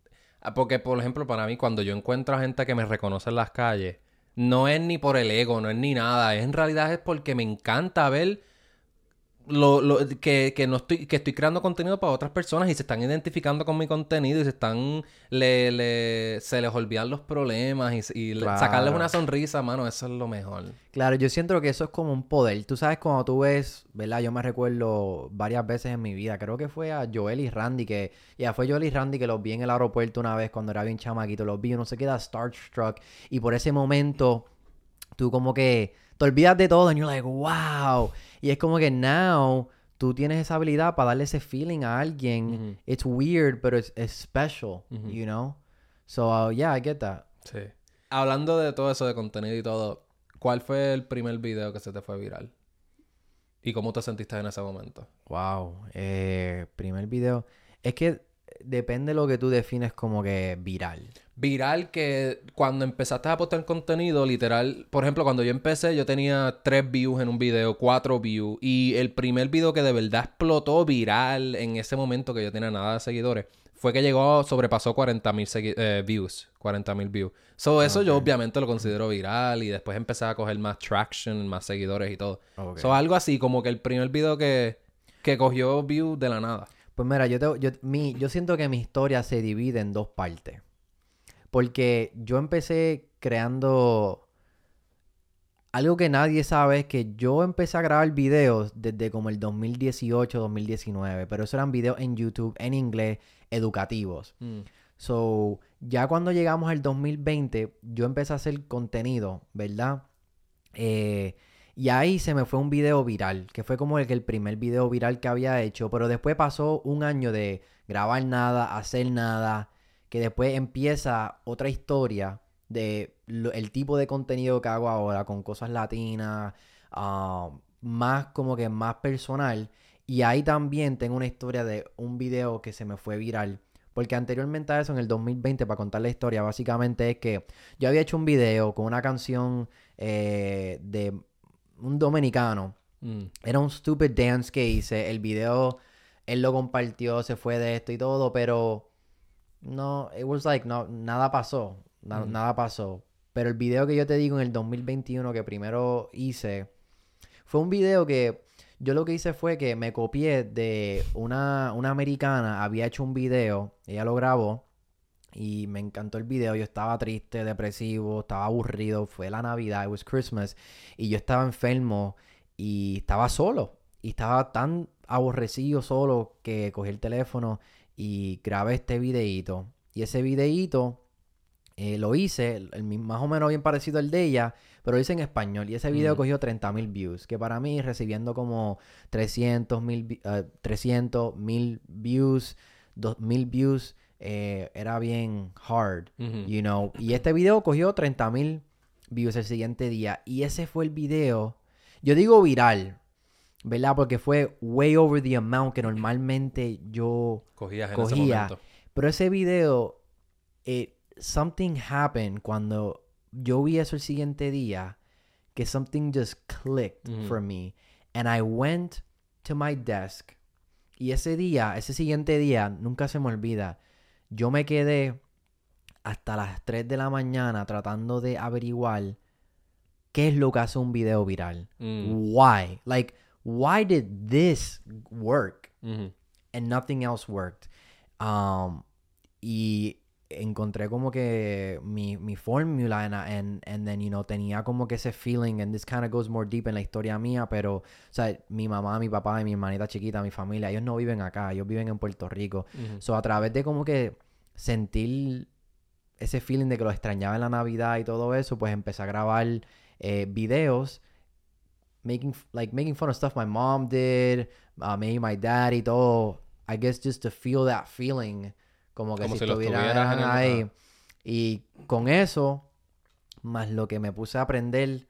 Ah, Porque, por ejemplo, para mí, cuando yo encuentro a gente que me reconoce en las calles, no es ni por el ego, no es ni nada. Es en realidad es porque me encanta ver lo, lo- que, que no estoy, que estoy creando contenido para otras personas y se están identificando con mi contenido y se están, le, le- se les olvidan los problemas y, y Claro. sacarles una sonrisa, mano, eso es lo mejor. Claro, yo siento que eso es como un poder. Tú sabes, cuando tú ves, ¿verdad? Yo me recuerdo varias veces en mi vida, creo que fue a Joel y Randy, que ya fue Joel y Randy que los vi en el aeropuerto una vez cuando era bien chamaquito, los vi, uno se queda starstruck y por ese momento tú como que te olvidas de todo and you're like, wow. Y es como que now tú tienes esa habilidad para darle ese feeling a alguien. It's weird, but it's, it's special, you know? So, uh, yeah, I get that. Sí. Hablando de todo eso de contenido y todo, ¿cuál fue el primer video que se te fue viral? ¿Y cómo te sentiste en ese momento? Wow. Eh, primer video. Es que depende de lo que tú defines como que viral. Viral que cuando empezaste a postar contenido, literal, por ejemplo, cuando yo empecé, yo tenía tres views en un video, cuatro views, y el primer video que de verdad explotó viral en ese momento que yo tenía nada de seguidores, fue que llegó, sobrepasó 40 mil views, 40 mil views. So, eso yo obviamente lo considero viral y después empecé a coger más traction, más seguidores y todo. Ok. So, algo así, como que el primer video que, que cogió views de la nada. Pues mira, yo, te- yo, mi, yo siento que mi historia se divide en dos partes. Porque yo empecé creando... Algo que nadie sabe es que yo empecé a grabar videos desde como el 2018, 2019. Pero eso eran videos en YouTube, en inglés, educativos. Mm. So, ya cuando llegamos al 2020, yo empecé a hacer contenido, ¿verdad? Eh, y ahí se me fue un video viral, que fue como el, que el primer video viral que había hecho, pero después pasó un año de grabar nada, hacer nada, que después empieza otra historia de lo- el tipo de contenido que hago ahora, con cosas latinas, ah, más como que más personal. Y ahí también tengo una historia de un video que se me fue viral. Porque anteriormente a eso, en el 2020, para contar la historia, básicamente es que yo había hecho un video con una canción eh, de un dominicano. Mm. Era un stupid dance que hice. El video, él lo compartió, se fue de esto y todo, pero no, it was like, no, nada pasó. Na-. Nada pasó. Pero el video que yo te digo en el 2021 que primero hice, fue un video que yo lo que hice fue que me copié de una, una americana, había hecho un video, ella lo grabó y me encantó el video. Yo estaba triste, depresivo, estaba aburrido, fue la Navidad, it was Christmas y yo estaba enfermo y estaba solo y estaba tan aborrecido solo que cogí el teléfono y grabé este videíto. Y ese videíto eh, lo hice, el, más o menos bien parecido al de ella, pero lo hice en español. Y ese video Ujú. cogió 30 mil views, que para mí recibiendo como 300 mil, vi- eh, 300 mil views, 2000 views, eh, era bien hard, you know. Y este video cogió 30 mil views el siguiente día. Y ese fue el video, yo digo viral, ¿verdad? Porque fue way over the amount que normalmente yo Cogías en ese cogía. pero ese video, it, something happened cuando yo vi eso el siguiente día, que something just clicked for me. And I went to my desk. Y ese día, ese siguiente día, nunca se me olvida, yo me quedé hasta las 3 de la mañana tratando de averiguar qué es lo que hace un video viral. Mm. Why? Like, why did this work? And nothing else worked. Um, y encontré como que mi, mi fórmula and, and, and then, you know, tenía como que ese feeling and this kind of goes more deep en la historia mía, pero, o sea, mi mamá, mi papá y mi hermanita chiquita, mi familia, ellos no viven acá, ellos viven en Puerto Rico. So, a través de como que sentir ese feeling de que lo extrañaba en la Navidad y todo eso, pues empecé a grabar eh, videos making like making fun of stuff my mom did, uh, maybe my dad y todo. I guess just to feel that feeling, como que Como si, si el- ahí. Y con eso, más lo que me puse a aprender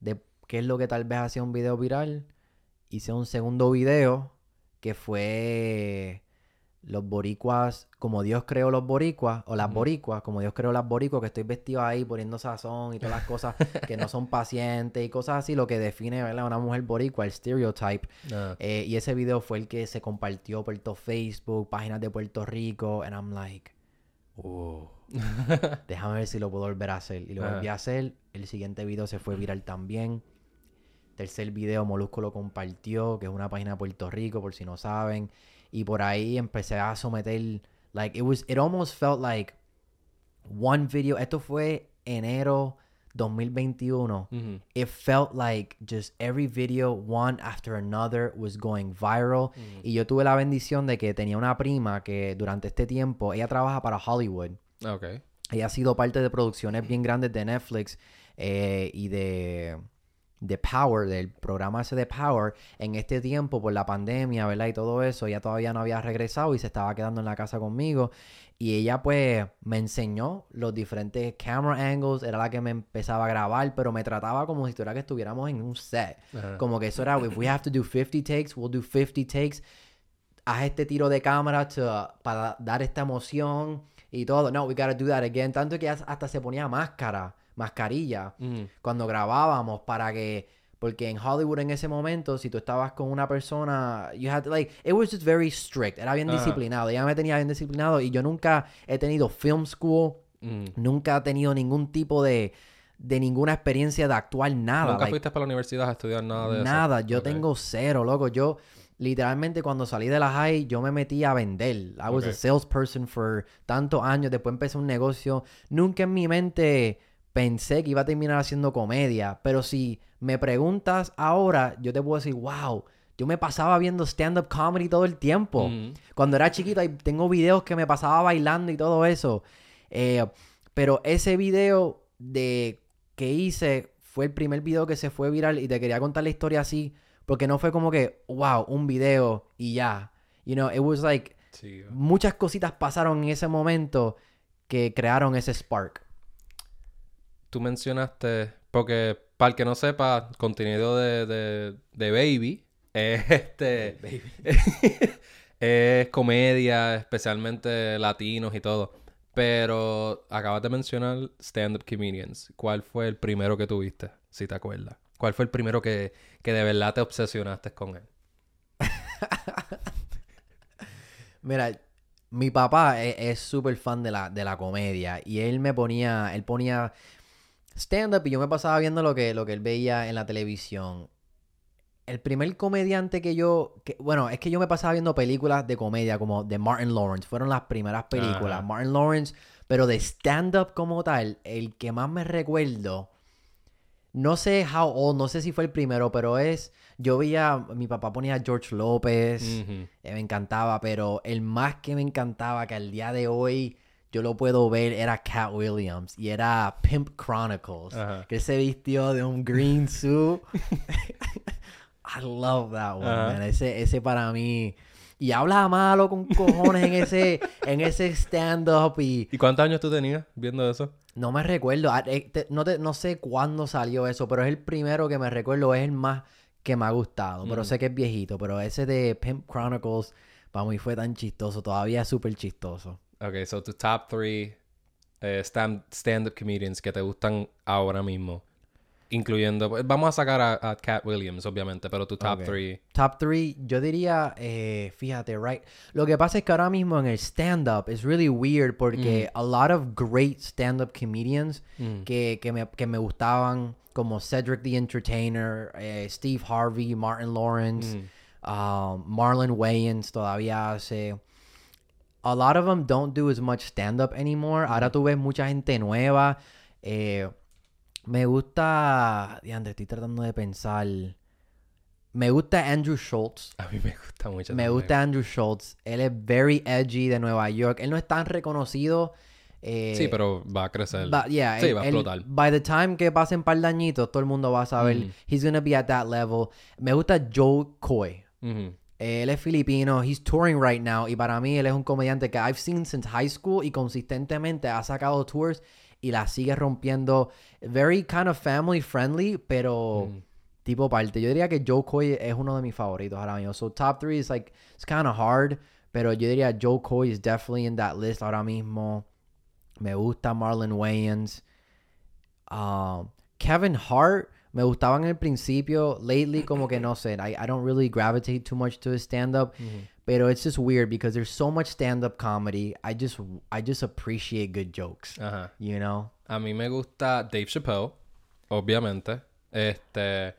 de qué es lo que tal vez hacía un video viral, hice un segundo video que fue los boricuas, como Dios creó los boricuas, o las boricuas, como Dios creó las boricuas, que estoy vestido ahí poniendo sazón y todas las cosas que no son pacientes y cosas así, lo que define ¿verdad? una mujer boricua, el stereotype. Ah. Eh, y ese video fue el que se compartió por todo Facebook, páginas de Puerto Rico, and I'm like, oh, déjame ver si lo puedo volver a hacer. Y lo volví a hacer, el siguiente video se fue viral también. Tercer video, Molusco lo compartió, que es una página de Puerto Rico, por si no saben. Y por ahí empecé a someter, like, it was, it almost felt like one video. Esto fue enero 2021. Ujú. It felt like just every video, one after another, was going viral. Y yo tuve la bendición de que tenía una prima que durante este tiempo, ella trabaja para Hollywood. Ok. Ella ha sido parte de producciones bien grandes de Netflix eh, y de, de Power, del programa ese de Power. En este tiempo, por la pandemia, ¿verdad? Y todo eso, ella todavía no había regresado y se estaba quedando en la casa conmigo. Y ella, pues, me enseñó los diferentes camera angles. Era la que me empezaba a grabar, pero me trataba como si tuviera que estuviéramos en un set. Ajá. Como que eso era, if we have to do 50 takes, we'll do 50 takes. Haz este tiro de cámara to- para dar esta emoción y todo. No, we gotta do that again. Tanto que hasta se ponía máscara, mascarilla, Ujú. cuando grabábamos para que... Porque en Hollywood en ese momento, si tú estabas con una persona, you had to, like, it was just very strict. Era bien disciplinado. Ella me tenía bien disciplinado y yo nunca he tenido film school, Ujú. nunca he tenido ningún tipo de, de ninguna experiencia de actuar nada. ¿Nunca like, fuiste para la universidad a estudiar nada de eso? Nada, yo tengo cero, loco. Yo literalmente cuando salí de la high, yo me metí a vender. I was a salesperson for tantos años. Después empecé un negocio. Nunca en mi mente pensé que iba a terminar haciendo comedia. Pero si me preguntas ahora, yo te puedo decir, wow, yo me pasaba viendo stand-up comedy todo el tiempo. Cuando era chiquito, tengo videos que me pasaba bailando y todo eso. Eh, pero ese video de que hice fue el primer video que se fue viral y te quería contar la historia así. Porque no fue como que, wow, un video y ya. You know, it was like, Sí. muchas cositas pasaron en ese momento que crearon ese spark. Tú mencionaste, porque para el que no sepa, contenido de, de, de Baby es este. es comedia, especialmente latinos y todo. Pero acabas de mencionar stand-up comedians. ¿Cuál fue el primero que tuviste, si te acuerdas? ¿Cuál fue el primero que, que de verdad te obsesionaste con él? Mira, mi papá e- es súper fan de la, de la comedia y él me ponía, él ponía stand-up y yo me pasaba viendo lo que, lo que él veía en la televisión. El primer comediante que yo, que, bueno, es que yo me pasaba viendo películas de comedia como de Martin Lawrence, fueron las primeras películas. Ajá. Martin Lawrence, pero de stand-up como tal, el que más me recuerdo, no sé how old, no sé si fue el primero, pero es, yo veía, mi papá ponía a George López. Eh, me encantaba, pero el más que me encantaba que al día de hoy yo lo puedo ver era Cat Williams y era Pimp Chronicles, Ajá. que él se vistió de un green suit. I love that one, man. Ese, ese para mí. Y habla malo con cojones en ese, en ese stand-up y ¿Y cuántos años tú tenías viendo eso? no me recuerdo, ah, eh, no, te- no sé cuándo salió eso, pero es el primero que me recuerdo, es el más que me ha gustado, pero sé que es viejito, pero ese de Pimp Chronicles para mí fue tan chistoso, todavía es súper chistoso. Ok, so tus top three eh, stand- stand-up comedians que te gustan ahora mismo. Incluyendo, pues, vamos a sacar a, a Cat Williams, obviamente, pero tu top three. Top 3, yo diría, eh, fíjate, right. Lo que pasa es que ahora mismo en el stand-up es really weird porque a lot of great stand-up comedians Mm. que, que, me, que me gustaban, como Cedric the Entertainer, eh, Steve Harvey, Martin Lawrence, Mm. um, Marlon Wayans todavía hace. A lot of them don't do as much stand-up anymore. Ahora tú ves mucha gente nueva. Eh, me gusta. Diante, estoy tratando de pensar. Me gusta Andrew Schultz. A mí me gusta mucho. Me también. gusta Andrew Schultz. Él es very edgy de Nueva York. Él no es tan reconocido. eh, Sí, pero va a crecer. But yeah, sí, él- va a él- explotar. by the time que pasen par de añitos, todo el mundo va a saber. Mm. He's gonna be at that level. Me gusta Joe Coy. Ujú. Él es filipino. He's touring right now. Y para mí, él es un comediante que I've seen since high school y consistentemente ha sacado tours y la sigue rompiendo. Very kind of family friendly, pero Mm. tipo parte. Yo diría que Joe Coy es uno de mis favoritos ahora mismo. So top three is like, it's kind of hard. Pero yo diría Joe Coy is definitely in that list ahora mismo. Me gusta Marlon Wayans. Um, Kevin Hart me gustaba en el principio. Lately, como que no sé. I, I don't really gravitate too much to his stand-up. Pero it's just weird because there's so much stand-up comedy. I just I just appreciate good jokes. Ajá. You know? A mí me gusta Dave Chappelle, obviamente. Este.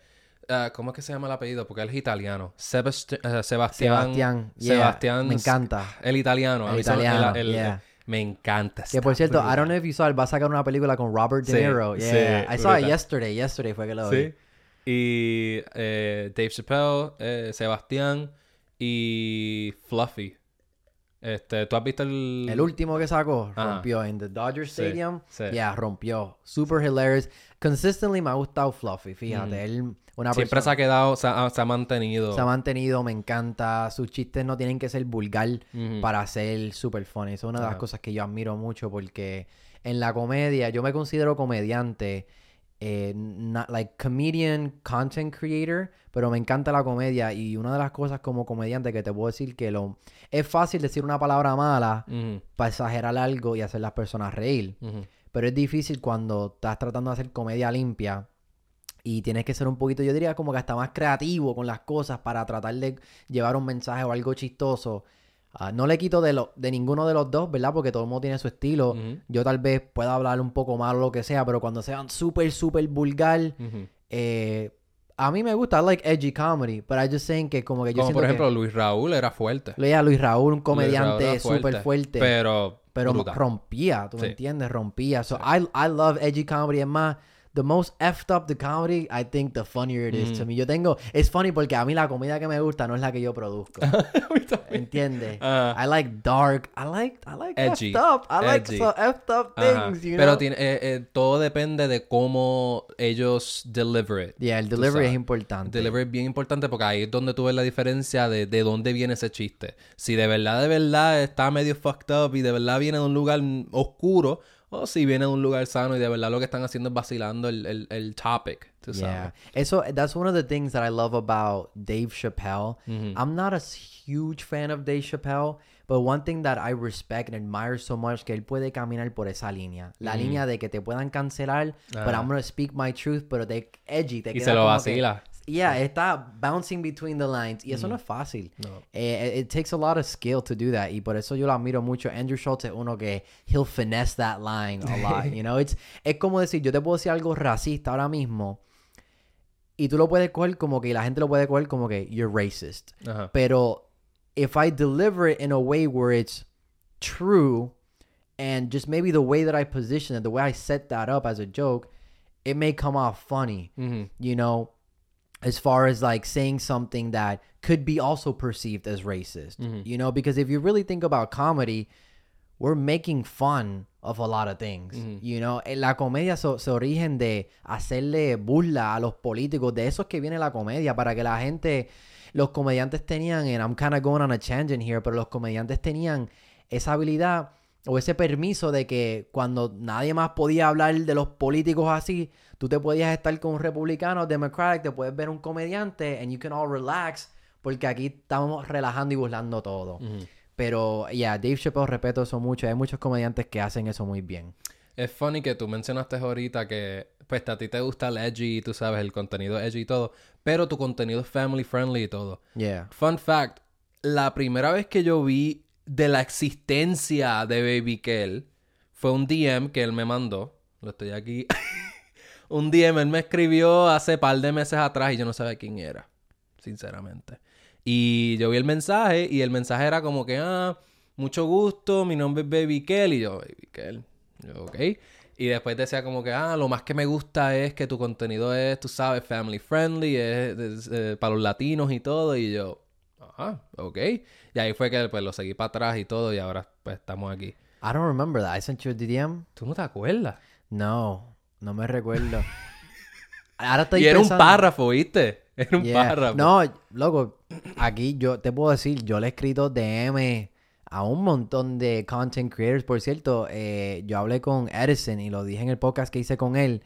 ah, ¿Cómo es que se llama el apellido? Porque él es italiano. Sebasti- eh, Sebastián. Sebastián. yeah, Sebastián. Me encanta. El italiano. El italiano, el- el- yeah. Me encanta. Que por cierto, I don't know if you saw it, va a sacar una película con Robert De Sí, Niro. sí, Yeah. I saw it yesterday. Yesterday fue que lo vi. Sí. Y eh, Dave Chappelle, eh, Sebastián y Fluffy. Este, ¿tú has visto el... El último que sacó Ajá. rompió en the Dodger Sí, Stadium. sí. Yeah, rompió. Super hilarious. Consistently me ha gustado Fluffy, fíjate. Él, una Siempre se ha quedado, se ha, se ha mantenido. se ha mantenido, me encanta. Sus chistes no tienen que ser vulgar Ujú. para ser super funny. Eso es una de las cosas que yo admiro mucho porque en la comedia, yo me considero comediante, eh, not like comedian, content creator, pero me encanta la comedia y una de las cosas como comediante que te puedo decir que lo es fácil decir una palabra mala para exagerar algo y hacer las personas reír. Pero es difícil cuando estás tratando de hacer comedia limpia y tienes que ser un poquito, yo diría como que hasta más creativo con las cosas para tratar de llevar un mensaje o algo chistoso. Ah, no le quito de, lo, de ninguno de los dos, ¿verdad? Porque todo el mundo tiene su estilo. Yo tal vez pueda hablar un poco mal o lo que sea, pero cuando sean súper, súper vulgar, eh, a mí me gusta. I like edgy comedy, but I just saying que como que yo Como siento por ejemplo que... Luis Raúl era fuerte. Leía Luis Raúl, un comediante súper fuerte. Pero, Pero brutal. rompía, ¿tú me entiendes? Rompía. So I, I love edgy comedy. Es más, the most effed up the comedy, I think the funnier it is Mm. to me. Yo tengo, es funny porque a mí la comida que me gusta no es la que yo produzco. ¿Entiendes? Ajá. I like dark. I like, I like Edgy. effed up. I like so effed up things, you Pero know? tiene, eh, eh, todo depende de cómo ellos deliver it. Yeah, el delivery es importante. Delivery es bien importante porque ahí es donde tú ves la diferencia de, de dónde viene ese chiste. Si de verdad, de verdad está medio fucked up y de verdad viene de un lugar oscuro, o si viene de un lugar sano y de verdad lo que están haciendo es vacilando el, el, el topic. Tú Yeah. sabes. Eso, that's one of the things that I love about Dave Chappelle. Mm-hmm. I'm not a huge fan of Dave Chappelle, but one thing that I respect and admire so much que él puede caminar por esa línea. La línea de que te puedan cancelar, but. Ajá. I'm gonna speak my truth, pero te edgy, te Y queda se lo vacila. Yeah, está bouncing between the lines. Y eso no es fácil. Mm. No. Eh, it takes a lot of skill to do that. Y por eso yo lo admiro mucho. Andrew Schultz es uno que he'll finesse that line a lot. You know, it's, es como decir, yo te puedo decir algo racista ahora mismo. Y tú lo puedes coger como que y la gente lo puede coger como que you're racist. Ajá. Pero if I deliver it in a way where it's true and just maybe the way that I position it, the way I set that up as a joke, it may come off funny. Ujú. You know, as far as like saying something that could be also perceived as racist. Mm-hmm. You know, because if you really think about comedy, we're making fun of a lot of things. Mm-hmm. You know, en la comedia so- se origen de hacerle burla a los políticos. De eso es que viene la comedia, para que la gente, los comediantes tenían, and I'm kind of going on a tangent here, pero los comediantes tenían esa habilidad o ese permiso de que cuando nadie más podía hablar de los políticos así, tú te podías estar con un republicano, democratic, te puedes ver un comediante, and you can all relax, porque aquí estamos relajando y burlando todo. Pero, yeah, Dave Chappelle respeto eso mucho. Hay muchos comediantes que hacen eso muy bien. Es funny que tú mencionaste ahorita que pues a ti te gusta el edgy, tú sabes, el contenido edgy y todo, pero tu contenido es family friendly y todo. Yeah. Fun fact, la primera vez que yo vi de la existencia de Baby Kel fue un DM que él me mandó. Lo estoy aquí. un DM, él me escribió hace par de meses atrás y yo no sabía quién era, sinceramente. Y yo vi el mensaje y el mensaje era como que, ah, mucho gusto, mi nombre es Baby Kel. Y yo, Baby Kel, yo, ok. Y después decía como que, ah, lo más que me gusta es que tu contenido es, tú sabes, family friendly, es, es, eh, para los latinos y todo. Y yo, ah, ok. Y ahí fue que pues lo seguí para atrás y todo y ahora pues estamos aquí. I don't remember that. I sent you a DDM. ¿Tú no te acuerdas? No, no me recuerdo. Ahora estoy y era un párrafo, ¿viste? Era un Yeah. párrafo. No, loco, aquí yo te puedo decir, yo le he escrito DM a un montón de content creators. Por cierto, eh, yo hablé con Edison y lo dije en el podcast que hice con él.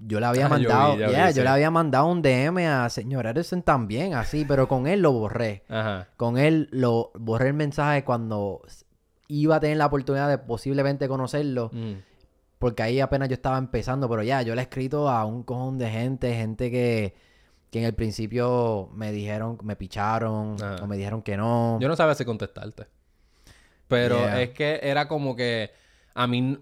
Yo le había Ah, yo vi, mandado, vi, sí. yo le había mandado un DM a señor Edison también, así, pero con él lo borré. Ajá. Con él lo borré el mensaje cuando iba a tener la oportunidad de posiblemente conocerlo. Mm. Porque ahí apenas yo estaba empezando, pero ya, yo le he escrito a un cojón de gente, gente que, que en el principio me dijeron, me picharon, Ajá. o me dijeron que no. Yo no sabía si contestarte. Pero Yeah. es que era como que a mí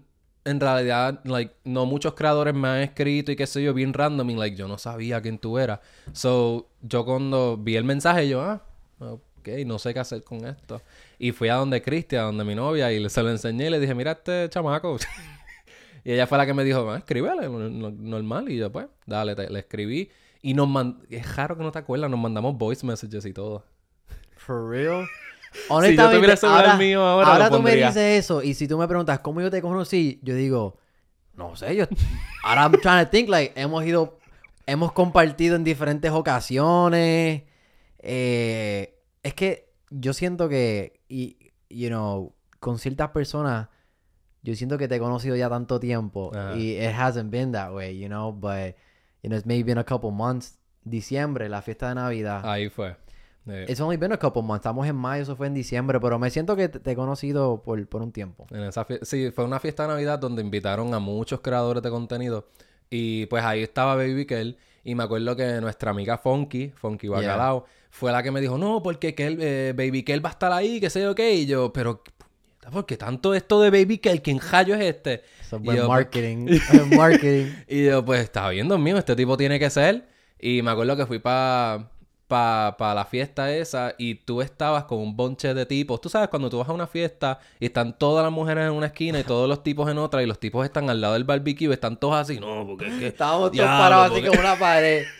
en realidad, like, no muchos creadores me han escrito y qué sé yo, bien random, y like, yo no sabía quién tú eras. So, yo cuando vi el mensaje, yo, ah, ok, no sé qué hacer con esto. Y fui a donde Cristian, donde mi novia, y se lo enseñé y le dije, mira este chamaco. y ella fue la que me dijo, ah, escríbele, normal. Y yo, pues, dale, le escribí. Y nos mandamos, es raro que no te acuerdas, nos mandamos voice messages y todo. For real. Si yo tuviera el celular mío ahora, ahora tú me dices eso y si tú me preguntas cómo yo te conocí, yo digo, no sé, yo ahora I'm trying to think like hemos ido hemos compartido en diferentes ocasiones. Eh, es que yo siento que y you know, con ciertas personas yo siento que te he conocido ya tanto tiempo y it hasn't been that way, you know, but you know, it's maybe been a couple months. Diciembre, la fiesta de Navidad. Ahí fue. Eh, It's only been a couple months. Estamos en mayo, eso fue en diciembre, pero me siento que te he conocido por, por un tiempo. En esa sí, fue una fiesta de Navidad donde invitaron a muchos creadores de contenido. Y pues ahí estaba Baby Kel. Y me acuerdo que nuestra amiga Funky, Funky Bacalao, fue la que me dijo, no, porque Kel, eh, Baby Kel va a estar ahí, que sé yo qué. Y yo, pero, ¿por qué tanto esto de Baby Kel? ¿Quién hallo es este? Eso es buen pues, marketing. marketing. y yo, pues, está viendo mío, este tipo tiene que ser. Y me acuerdo que fui para para pa la fiesta esa y tú estabas con un bonche de tipos. Tú sabes, cuando tú vas a una fiesta y están todas las mujeres en una esquina y todos los tipos en otra y los tipos están al lado del barbecue, están todos así, no, porque es que... Estábamos todos parados así como una pared.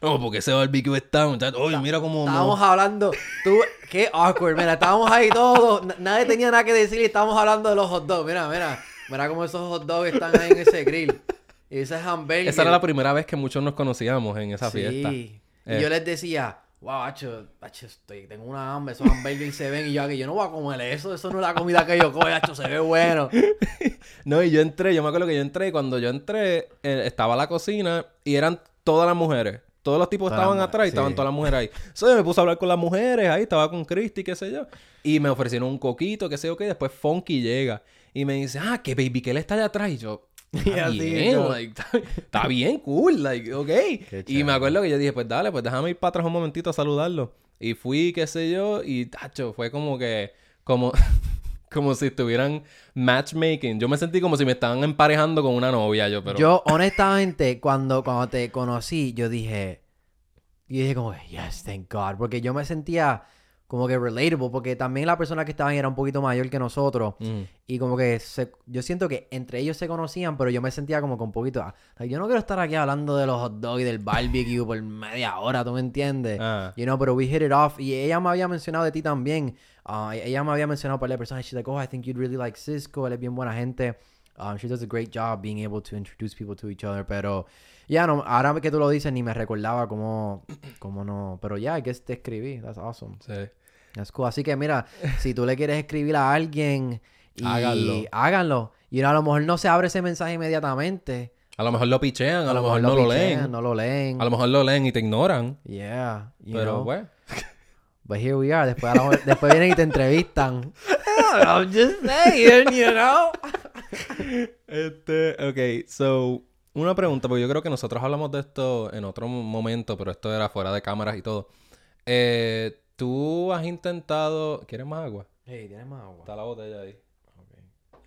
No, porque ese barbecue está, Oye, mira cómo... Estábamos hablando... Tú... Qué awkward, mira, estábamos ahí todos, nadie tenía nada que decir y estábamos hablando de los hot dogs. Mira, mira, mira cómo esos hot dogs están ahí en ese grill. Y ese hamburger. Esa era la primera vez que muchos nos conocíamos en esa fiesta. Sí. Y yo eh. les decía, wow, hacho, estoy, tengo una hambre, esos hamburgues se ven y yo aquí, yo no voy a comer eso, eso no es la comida que yo como, hacho, se ve bueno. no, y yo entré, yo me acuerdo que yo entré y cuando yo entré, eh, estaba la cocina y eran todas las mujeres. Todos los tipos estaban atrás y estaban todas las mujeres ahí. Entonces me puse a hablar con las mujeres ahí, estaba con Christy, qué sé yo. Y me ofrecieron un coquito, qué sé yo qué. Después Funky llega y me dice, ah, que Baby que él está allá atrás. Y yo, Está bien, está, bien, cool, like, ok. Y me acuerdo que yo dije, pues dale, pues déjame ir para atrás un momentito a saludarlo. Y fui, qué sé yo, y tacho, fue como que, como, como si estuvieran matchmaking. Yo me sentí como si me estaban emparejando con una novia, yo, pero. Yo, honestamente, cuando, cuando te conocí, yo dije, yo dije como, yes, thank God, porque yo me sentía como que relatable, porque también la persona que estaba ahí era un poquito mayor que nosotros. Mm. Y como que yo siento que entre ellos se conocían, pero yo me sentía como con un poquito. Ah, yo no quiero estar aquí hablando de los hot dogs y del barbecue por media hora, ¿tú me entiendes? Ah. You know, pero we hit it off. Y ella me había mencionado de ti también. Uh, ella me había mencionado para la persona. She's like, oh, I think you'd really like Cisco. Él es bien buena gente. Um, she does a great job being able to introduce people to each other. Pero ya, no, ahora que tú lo dices, ni me recordaba cómo, cómo no. Pero ya, yeah, I guess te escribí. That's awesome. Sí. Así que mira, si tú le quieres escribir a alguien y háganlo. háganlo. Y a lo mejor no se abre ese mensaje inmediatamente. A lo mejor lo pichean, a, lo, mejor, no lo, leen. No lo leen. A lo mejor lo leen y te ignoran. Yeah. Pero, bueno. But here we are. Después, después vienen y te entrevistan. I'm just saying, you know. Este, ok, so, una pregunta, porque yo creo que nosotros hablamos de esto en otro momento, pero esto era fuera de cámaras y todo. Eh, ¿Tú has intentado... ¿Quieres más agua? Sí, ¿tienes más agua? Está la botella ahí.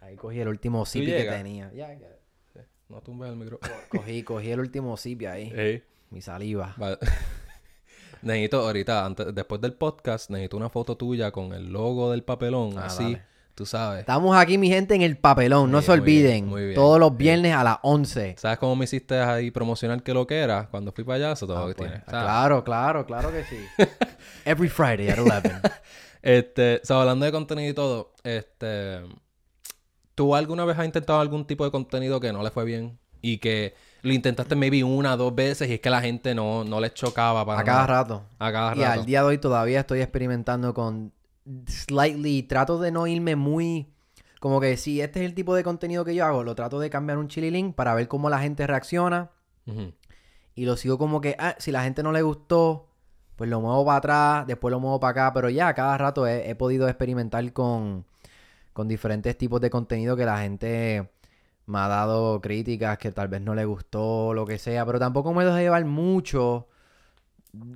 Ahí cogí el último sip que tenía. Ya, ya. No tumbes el micrófono. Cogí, cogí el último sip ahí. Mi saliva. necesito ahorita, antes, después del podcast, necesito una foto tuya con el logo del papelón, ah, así. Tú sabes. Estamos aquí, mi gente, en el papelón. No se olviden. Muy bien, todos los viernes a las 11. ¿Sabes cómo me hiciste ahí promocionar que lo que era? Cuando fui eso todo ah, que pues, tiene. Claro, claro, claro que sí. Every Friday at 11. este, o sea, hablando de contenido y todo, este. ¿Tú alguna vez has intentado algún tipo de contenido que no le fue bien? Y que lo intentaste maybe una, dos veces y es que la gente no, no les chocaba para A cada rato. A cada rato. Y al día de hoy todavía estoy experimentando con slightly, trato de no irme muy... Como que si este es el tipo de contenido que yo hago, lo trato de cambiar un chililín para ver cómo la gente reacciona. Y lo sigo como que, ah, si la gente no le gustó, pues lo muevo para atrás, después lo muevo para acá. Pero ya, cada rato he, podido experimentar con, con diferentes tipos de contenido que la gente me ha dado críticas que tal vez no le gustó, lo que sea. Pero tampoco me dejo llevar mucho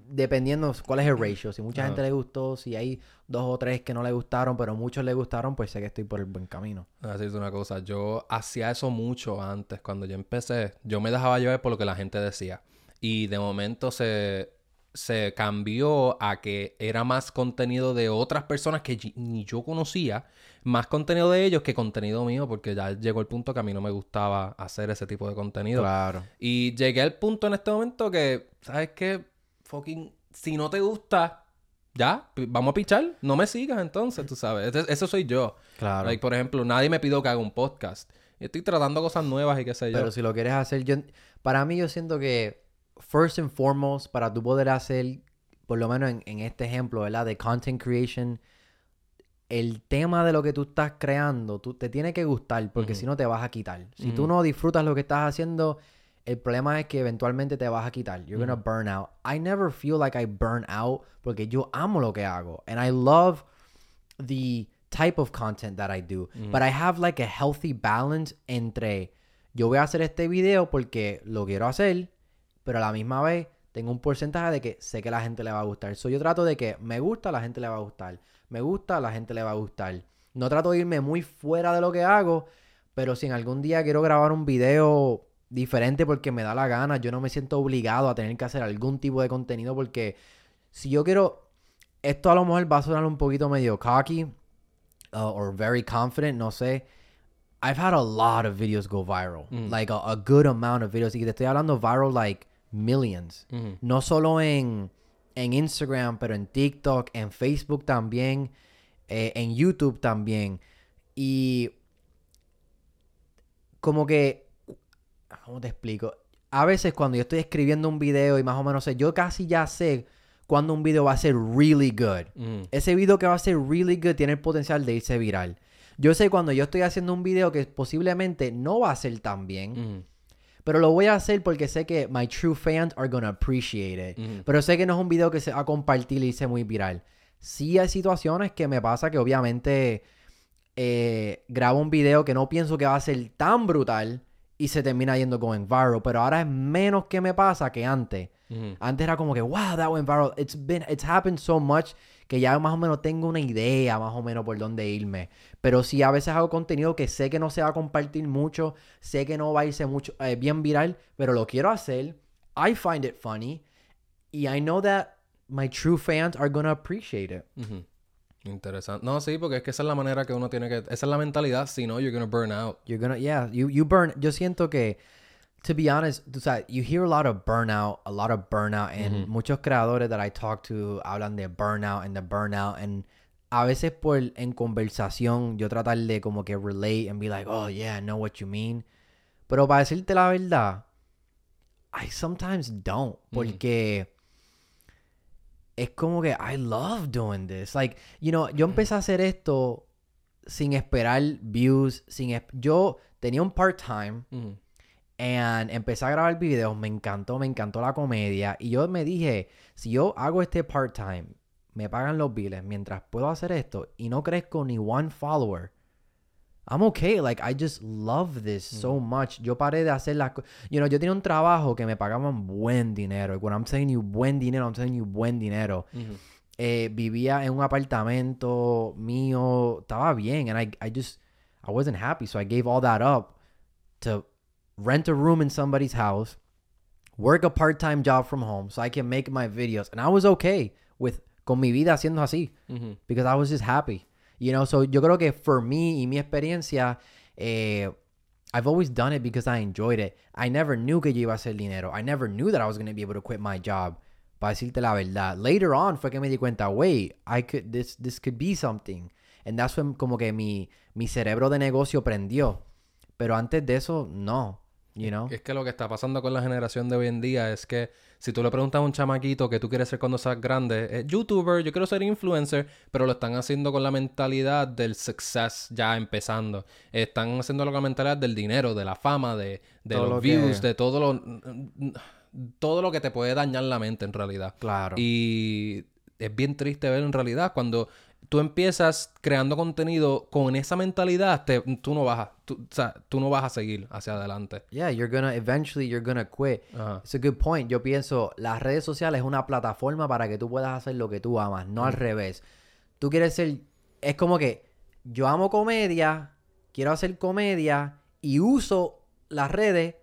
dependiendo cuál es el ratio. Si mucha gente le gustó, si hay dos o tres que no le gustaron, pero muchos le gustaron, pues sé que estoy por el buen camino. Así es una cosa. Yo hacía eso mucho antes. Cuando yo empecé, yo me dejaba llevar por lo que la gente decía. Y de momento se, se cambió a que era más contenido de otras personas que ni yo conocía, más contenido de ellos que contenido mío, porque ya llegó el punto que a mí no me gustaba hacer ese tipo de contenido. Claro. Y llegué al punto en este momento que, ¿sabes qué? Fucking, si no te gusta, ya, vamos a pichar, no me sigas entonces, tú sabes. Eso soy yo. Claro. por ejemplo, nadie me pidió que haga un podcast. Estoy tratando cosas nuevas y qué sé yo. Pero si lo quieres hacer, yo, para mí yo siento que first and foremost, para tú poder hacer, por lo menos en, este ejemplo, ¿verdad? De content creation, el tema de lo que tú estás creando, tú, te tiene que gustar, porque si no te vas a quitar. Si tú no disfrutas lo que estás haciendo, el problema es que eventualmente te vas a quitar. You're gonna burn out. I never feel like I burn out porque yo amo lo que hago. And I love the type of content that I do. But I have like a healthy balance entre yo voy a hacer este video porque lo quiero hacer pero a la misma vez tengo un porcentaje de que sé que la gente le va a gustar. So, yo trato de que me gusta, la gente le va a gustar. Me gusta, la gente le va a gustar. No trato de irme muy fuera de lo que hago, pero si en algún día quiero grabar un video diferente porque me da la gana, yo no me siento obligado a tener que hacer algún tipo de contenido porque si yo quiero, esto a lo mejor va a sonar un poquito medio cocky uh, or very confident, no sé. I've had a lot of videos go viral, mm. like a, a, good amount of videos. Y te estoy hablando viral like millions. No solo en, en Instagram, pero en TikTok, en Facebook también, eh, en YouTube también. Y como que, ¿cómo te explico? A veces cuando yo estoy escribiendo un video y más o menos sé, yo casi ya sé cuando un video va a ser really good. Ese video que va a ser really good tiene el potencial de irse viral. Yo sé cuando yo estoy haciendo un video que posiblemente no va a ser tan bien. Pero lo voy a hacer porque sé que my true fans are gonna appreciate it. Pero sé que no es un video que se va a compartir y hice muy viral. Sí hay situaciones que me pasa que obviamente eh, grabo un video que no pienso que va a ser tan brutal y se termina yendo con viral. Pero ahora es menos que me pasa que antes. Antes era como que, wow, that went viral. It's been, it's happened so much que ya más o menos tengo una idea más o menos por dónde irme. Pero si a veces hago contenido que sé que no se va a compartir mucho, sé que no va a irse mucho, eh, bien viral, pero lo quiero hacer. I find it funny. Y I know that my true fans are gonna appreciate it. Interesante. No, sí, porque es que esa es la manera que uno tiene que... Esa es la mentalidad. Si no, you're gonna burn out. You're gonna... Yeah, you, you burn... Yo siento que to be honest, you hear a lot of burnout, a lot of burnout, and muchos creadores that I talk to hablan de burnout and the burnout, and a veces por en conversación yo tratar de como que relate and be like, oh yeah, I know what you mean, pero para decirte la verdad, I sometimes don't, porque es como que I love doing this, like, you know, yo empecé a hacer esto sin esperar views, sin yo tenía un part time. And empecé a grabar videos, me encantó, me encantó la comedia. Y yo me dije, si yo hago este part-time, me pagan los billes mientras puedo hacer esto y no crezco ni one follower, I'm okay. Like, I just love this so mm. much. Yo paré de hacer las. You know, yo tenía un trabajo que me pagaban buen dinero. When I'm telling you buen dinero, I'm telling you buen dinero. Eh, vivía en un apartamento mío. Estaba bien. And I, I just, I wasn't happy. So I gave all that up to rent a room in somebody's house, work a part-time job from home so I can make my videos. And I was okay with con mi vida haciendo así because I was just happy. You know, so yo creo que for me y mi experiencia eh, I've always done it because I enjoyed it. I never knew que yo iba a hacer dinero. I never knew that I was going to be able to quit my job. Para decirte la verdad. Later on fue que me di cuenta, wait, I could this this could be something. And that's when como que mi mi cerebro de negocio prendió. Pero antes de eso, no. Es que lo que está pasando con la generación de hoy en día es que si tú le preguntas a un chamaquito que tú quieres ser cuando seas grande, youtuber, yo quiero ser influencer, pero lo están haciendo con la mentalidad del success ya empezando. Están haciendo con la mentalidad del dinero, de la fama, de, los views, de todo lo todo lo que te puede dañar la mente en realidad. Claro. Y es bien triste ver en realidad cuando tú empiezas creando contenido con esa mentalidad, te- tú no vas a, tú, o sea, tú no vas a seguir hacia adelante. Yeah, you're gonna eventually you're gonna quit. Ajá. It's a good point. Yo pienso, las redes sociales es una plataforma para que tú puedas hacer lo que tú amas, no al revés. Tú quieres ser, es como que yo amo comedia, quiero hacer comedia y uso las redes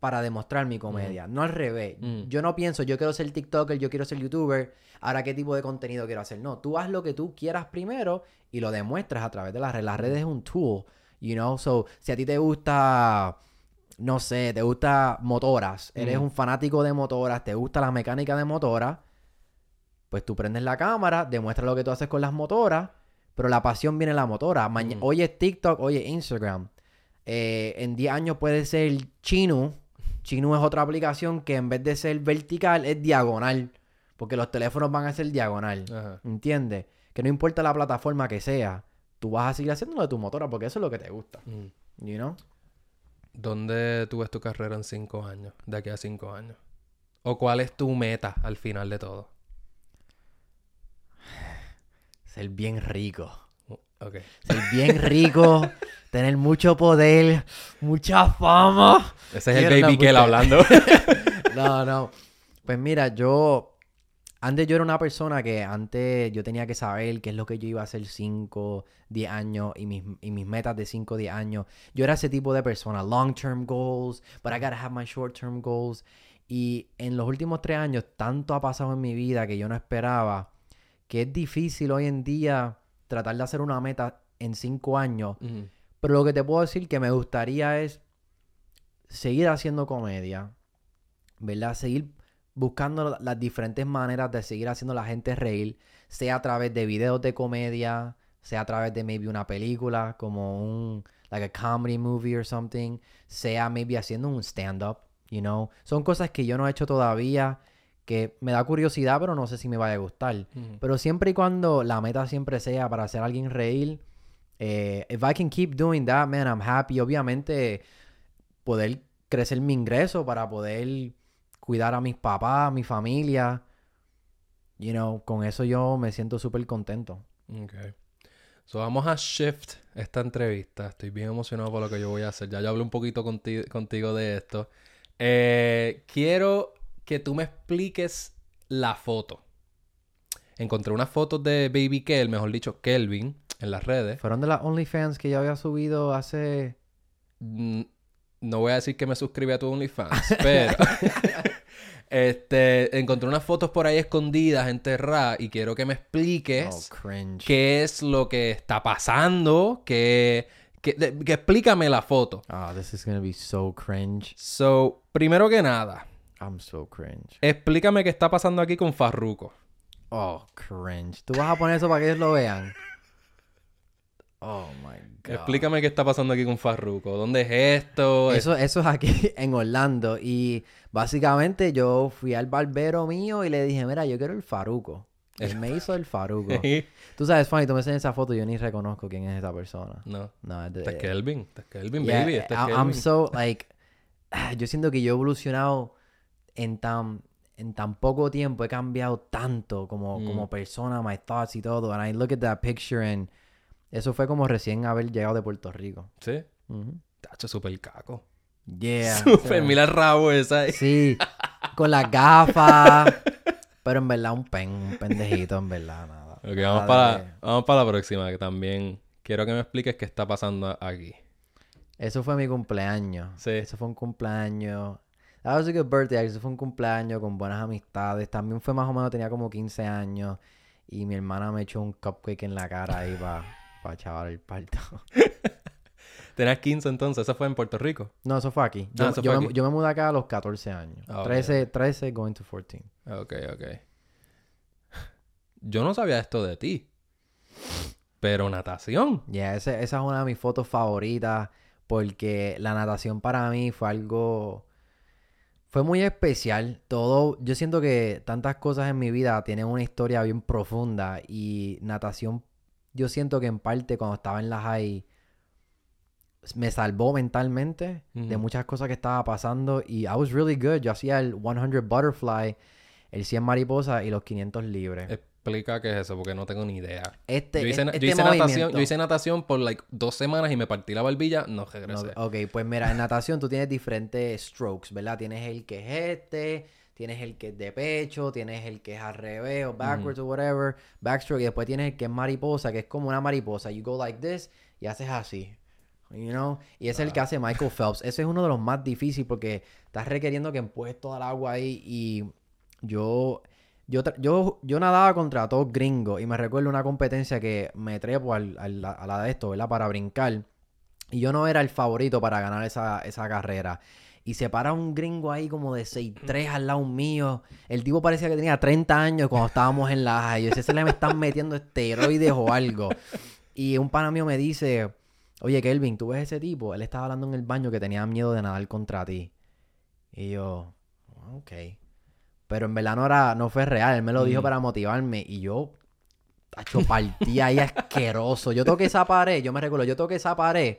para demostrar mi comedia, no al revés. Mm. Yo no pienso, yo quiero ser TikToker, yo quiero ser YouTuber, ahora qué tipo de contenido quiero hacer. No, tú haz lo que tú quieras primero y lo demuestras a través de las redes. Las redes es un tool, you know. So, si a ti te gusta, no sé, te gusta motoras, eres Mm. un fanático de motoras, te gusta la mecánica de motoras, pues tú prendes la cámara, demuestras lo que tú haces con las motoras, pero la pasión viene en la motora. Maña- Mm. Hoy es TikTok, hoy es Instagram. Eh, en 10 años puede ser Chino. Chino es otra aplicación que en vez de ser vertical es diagonal. Porque los teléfonos van a ser diagonal. Ajá. ¿Entiendes? Que no importa la plataforma que sea, tú vas a seguir haciéndolo de tu motora porque eso es lo que te gusta. Mm. You know? ¿Dónde tú ves tu carrera en cinco años? De aquí a cinco años. ¿O cuál es tu meta al final de todo? Ser bien rico. Ok. Ser bien rico. tener mucho poder. Mucha fama. Ese es el baby una Kel puta- hablando. No, no. Pues mira, yo. Antes yo era una persona que antes yo tenía que saber qué es lo que yo iba a hacer 5, 10 años y mis, y mis metas de 5, 10 años. Yo era ese tipo de persona. Long term goals, but I gotta have my short term goals. Y en los últimos tres años, tanto ha pasado en mi vida que yo no esperaba que es difícil hoy en día tratar de hacer una meta en 5 años. Pero lo que te puedo decir que me gustaría es seguir haciendo comedia, ¿verdad? Seguir buscando la- las diferentes maneras de seguir haciendo a la gente reír, sea a través de videos de comedia, sea a través de maybe una película como un like a comedy movie or something, sea maybe haciendo un stand up, you know. Son cosas que yo no he hecho todavía que me da curiosidad, pero no sé si me vaya a gustar. Pero siempre y cuando la meta siempre sea para hacer a alguien reír, eh, if I can keep doing that, man, I'm happy. Obviamente, poder crecer mi ingreso para poder cuidar a mis papás, a mi familia. You know, con eso yo me siento súper contento. Ok. So vamos a shift esta entrevista. Estoy bien emocionado por lo que yo voy a hacer. Ya yo hablé un poquito conti- contigo de esto. Eh, quiero que tú me expliques la foto. Encontré unas fotos de Baby Kel, mejor dicho, Kelvin, en las redes. Fueron de las OnlyFans que yo había subido hace... Mm, No voy a decir que me suscribí a tu OnlyFans, pero... este, encontré unas fotos por ahí escondidas, enterradas, y quiero que me expliques... Oh, cringe. qué es lo que está pasando, que, que, de- que explícame la foto. Oh, this is gonna be so cringe. So, primero que nada, I'm so cringe. explícame qué está pasando aquí con Farruko. Oh, cringe. ¿Tú vas a poner eso para que ellos lo vean? Oh, my God. Explícame qué está pasando aquí con Farruko. ¿Dónde es esto? Eso, eso es aquí en Orlando. Y básicamente yo fui al barbero mío y le dije, mira, yo quiero el faruco. Él me hizo el faruco. tú sabes, Fanny, tú me enseñas esa foto y yo ni reconozco quién es esa persona. no. No, es de... Este es Kelvin. Este es Kelvin, Yeah, baby. Este es Kelvin. I'm so, like... Yo siento que yo he evolucionado en tan... En tan poco tiempo he cambiado tanto como, Mm. como persona, my thoughts y todo. And I look at that picture and... Eso fue como recién haber llegado de Puerto Rico. Sí. Ujú. Tacho, súper caco. Yeah. Súper, mira el rabo esa ahí. Sí, con las gafas. Pero en verdad un pen, un pendejito, en verdad, nada. Ok, Nada vamos para, de- vamos para la próxima, que también quiero que me expliques qué está pasando aquí. Eso fue mi cumpleaños. Sí. Eso fue un cumpleaños. That was a good birthday. Eso fue un cumpleaños con buenas amistades. También fue más o menos, tenía como 15 años. Y mi hermana me echó un cupcake en la cara ahí para pa chaval el parto. Tenías 15 entonces, eso fue en Puerto Rico. No, eso fue aquí. Yo, Ah, eso yo fue me, aquí. yo me mudé acá a los 14 años. Ok, 13, 13 going to 14. Ok, ok. Yo no sabía esto de ti. Pero natación. Ya, ese- esa es una de mis fotos favoritas porque la natación para mí fue algo... Fue muy especial. Todo, yo siento que tantas cosas en mi vida tienen una historia bien profunda y natación, yo siento que en parte cuando estaba en la high me salvó mentalmente de muchas cosas que estaba pasando y I was really good. Yo hacía el 100 butterfly, el 100 mariposa y los 500 libres. Explica qué es eso, porque no tengo ni idea. Este, yo hice, este yo hice natación, yo hice natación por like dos semanas y me partí la barbilla, no No, regresé. ok, pues mira, en natación tú tienes diferentes strokes, ¿verdad? Tienes el que es este, tienes el que es de pecho, tienes el que es al revés o backwards o whatever, backstroke, y después tienes el que es mariposa, que es como una mariposa. You go like this y haces así. You know? Y ese es el que hace Michael Phelps. Ese es uno de los más difíciles porque estás requiriendo que empujes toda el agua ahí y yo... Yo, yo, yo nadaba contra todos gringos y me recuerdo una competencia que me trepo al, al- a la de esto, ¿verdad? Para brincar. Y yo no era el favorito para ganar esa, esa carrera. Y se para un gringo ahí como de 6'3 al lado mío. El tipo parecía que tenía 30 años cuando estábamos en la high. Yo sé, se le me están metiendo esteroides o algo. Y un pana mío me dice, oye Kelvin, ¿tú ves ese tipo? Él estaba hablando en el baño que tenía miedo de nadar contra ti. Y yo, ok. Pero en verdad no, era, no fue real. Él me lo dijo para motivarme. Y yo, tacho, partí ahí asqueroso. Yo toqué esa pared, yo me recuerdo, yo toqué esa pared.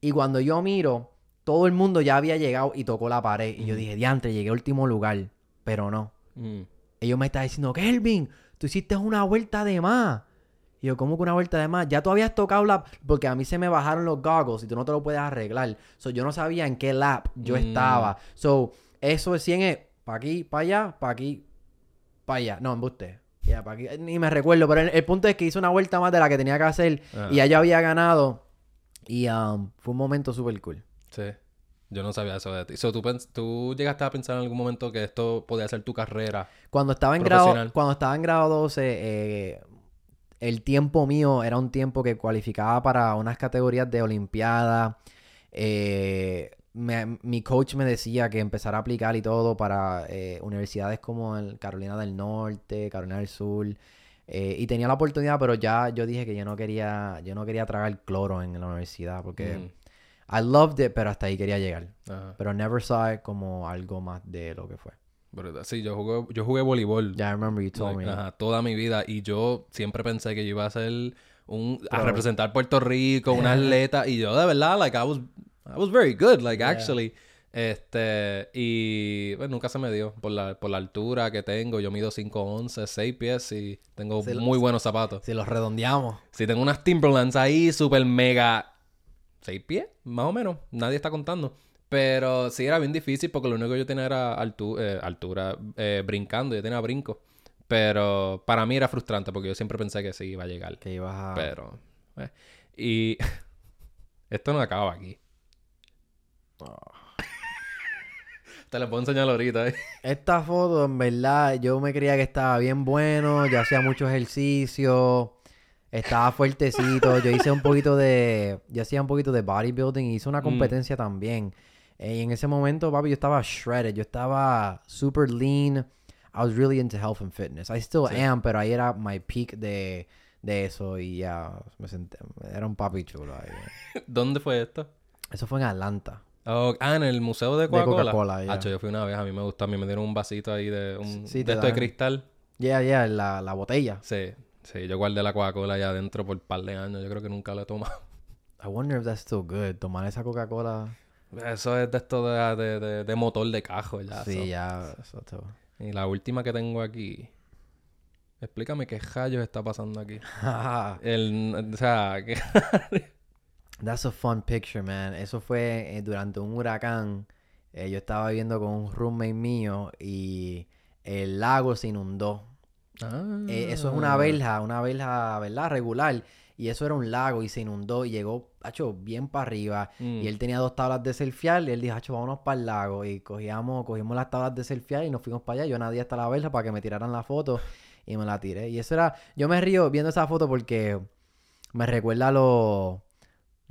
Y cuando yo miro, todo el mundo ya había llegado y tocó la pared. Y yo dije, diantre, llegué a último lugar. Pero no. Mm. Ellos me estaban diciendo, Kelvin, tú hiciste una vuelta de más. Y yo, ¿cómo que una vuelta de más? Ya tú habías tocado la... Porque a mí se me bajaron los goggles y tú no te lo puedes arreglar. So, yo no sabía en qué lap yo Mm. estaba. So, eso es 100 es para aquí, para allá, para aquí, para allá. No, embuste. Ya, para aquí. Ni me recuerdo, pero el, el punto es que hice una vuelta más de la que tenía que hacer. Ah. Y yo había ganado. Y um, fue un momento súper cool. Sí. Yo no sabía eso de ti. So, ¿tú, ¿tú llegaste a pensar en algún momento que esto podía ser tu carrera? Cuando estaba en grado, cuando estaba en grado 12, eh, el tiempo mío era un tiempo que cualificaba para unas categorías de olimpiada. Eh, me- mi coach me decía que empezara a aplicar y todo para eh, universidades como el Carolina del Norte, Carolina del Sur. eh, y tenía la oportunidad, pero ya yo dije que yo no quería, yo no quería tragar cloro en la universidad porque Mm. I loved it, pero hasta ahí quería llegar. Ajá. Pero never saw it como algo más de lo que fue. Sí, yo jugué, yo jugué voleibol. Yeah, I remember you told like, me. ajá, toda mi vida. Y yo siempre pensé que yo iba a ser un... A representar Puerto Rico, un atleta. Y yo de verdad, like, I was, I was very good, like, Yeah. actually. Este... Y... Pues nunca se me dio. Por la, por la altura que tengo. Yo mido 5'11", 6 pies y tengo lo- muy buenos zapatos. Si los redondeamos. Si tengo unas Timberlands ahí, super mega... ¿Seis pies? Más o menos. Nadie está contando. Pero sí era bien difícil porque lo único que yo tenía era altu- eh, altura, eh, brincando. Yo tenía brinco. Pero para mí era frustrante porque yo siempre pensé que sí iba a llegar. Que ibas a... Pero... eh, Y... Esto no acaba aquí. Te lo puedo enseñar ahorita. eh. Esta foto, en verdad, yo me creía que estaba bien bueno. Yo hacía mucho ejercicio. Estaba fuertecito. Yo hice un poquito de... Yo hacía un poquito de bodybuilding y hice una Mm. competencia también. Eh, y en ese momento, papi, yo estaba shredded. Yo estaba super lean. I was really into health and fitness. I still Sí. am, pero ahí era my peak de, de eso. Y ya me senté... Era un papi chulo ahí. ¿Dónde fue esto? Eso fue en Atlanta. Oh, ah, en el museo de Coca-Cola. Ya. Hacho, yo fui una vez, a mí me gustó, a mí me dieron un vasito ahí de un Sí, de esto de cristal. Yeah, yeah, la, la botella. Sí, sí, yo guardé la Coca-Cola allá adentro por un par de años, yo creo que nunca la he tomado. I wonder if that's still good. Tomar esa Coca-Cola. Eso es de esto de, de, de- de motor de cajo ya. sí, ya. Eso todo. Y la última que tengo aquí. Explícame qué rayos está pasando aquí. El, o sea, que... That's a fun picture, man. Eso fue eh, durante un huracán. Eh, yo estaba viviendo con un roommate mío y el lago se inundó. Eh, eso es una Ah. verja, una verja, ¿verdad? Regular. Y eso era un lago y se inundó y llegó, hacho, bien para arriba. Mm. Y él tenía dos tablas de surfear y él dijo, hacho, vámonos para el lago. Y cogíamos, cogimos las tablas de surfear y nos fuimos para allá. Yo nadie hasta la verja para que me tiraran la foto y me la tiré. Y eso era, yo me río viendo esa foto porque me recuerda lo,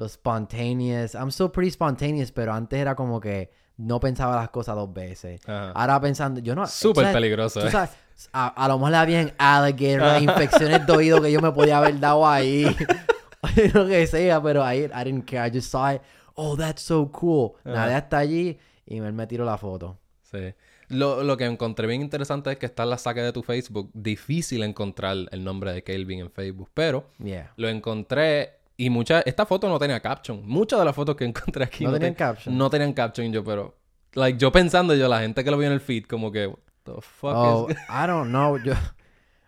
lo spontaneous. I'm still pretty spontaneous, pero antes era como que no pensaba las cosas dos veces. Ajá. Ahora pensando, yo no... Súper peligroso, tú eh. sabes, a, a lo mejor le habían alligator, infecciones de oído que yo me podía haber dado ahí. lo que sea, pero I, I didn't care. I just saw it. Oh, that's so cool. Ajá. Nadie hasta allí y él me tiró la foto. Sí. Lo, lo que encontré bien interesante es que está en la saca de tu Facebook. Difícil encontrar el nombre de Kelvin en Facebook. Pero Yeah. lo encontré y muchas... Esta foto no tenía caption. Muchas de las fotos que encontré aquí No no, tenían ten- caption. No tenían caption yo, pero... Like, yo pensando yo, la gente que lo vio en el feed, como que... What the fuck Oh, is... I don't know. Yo,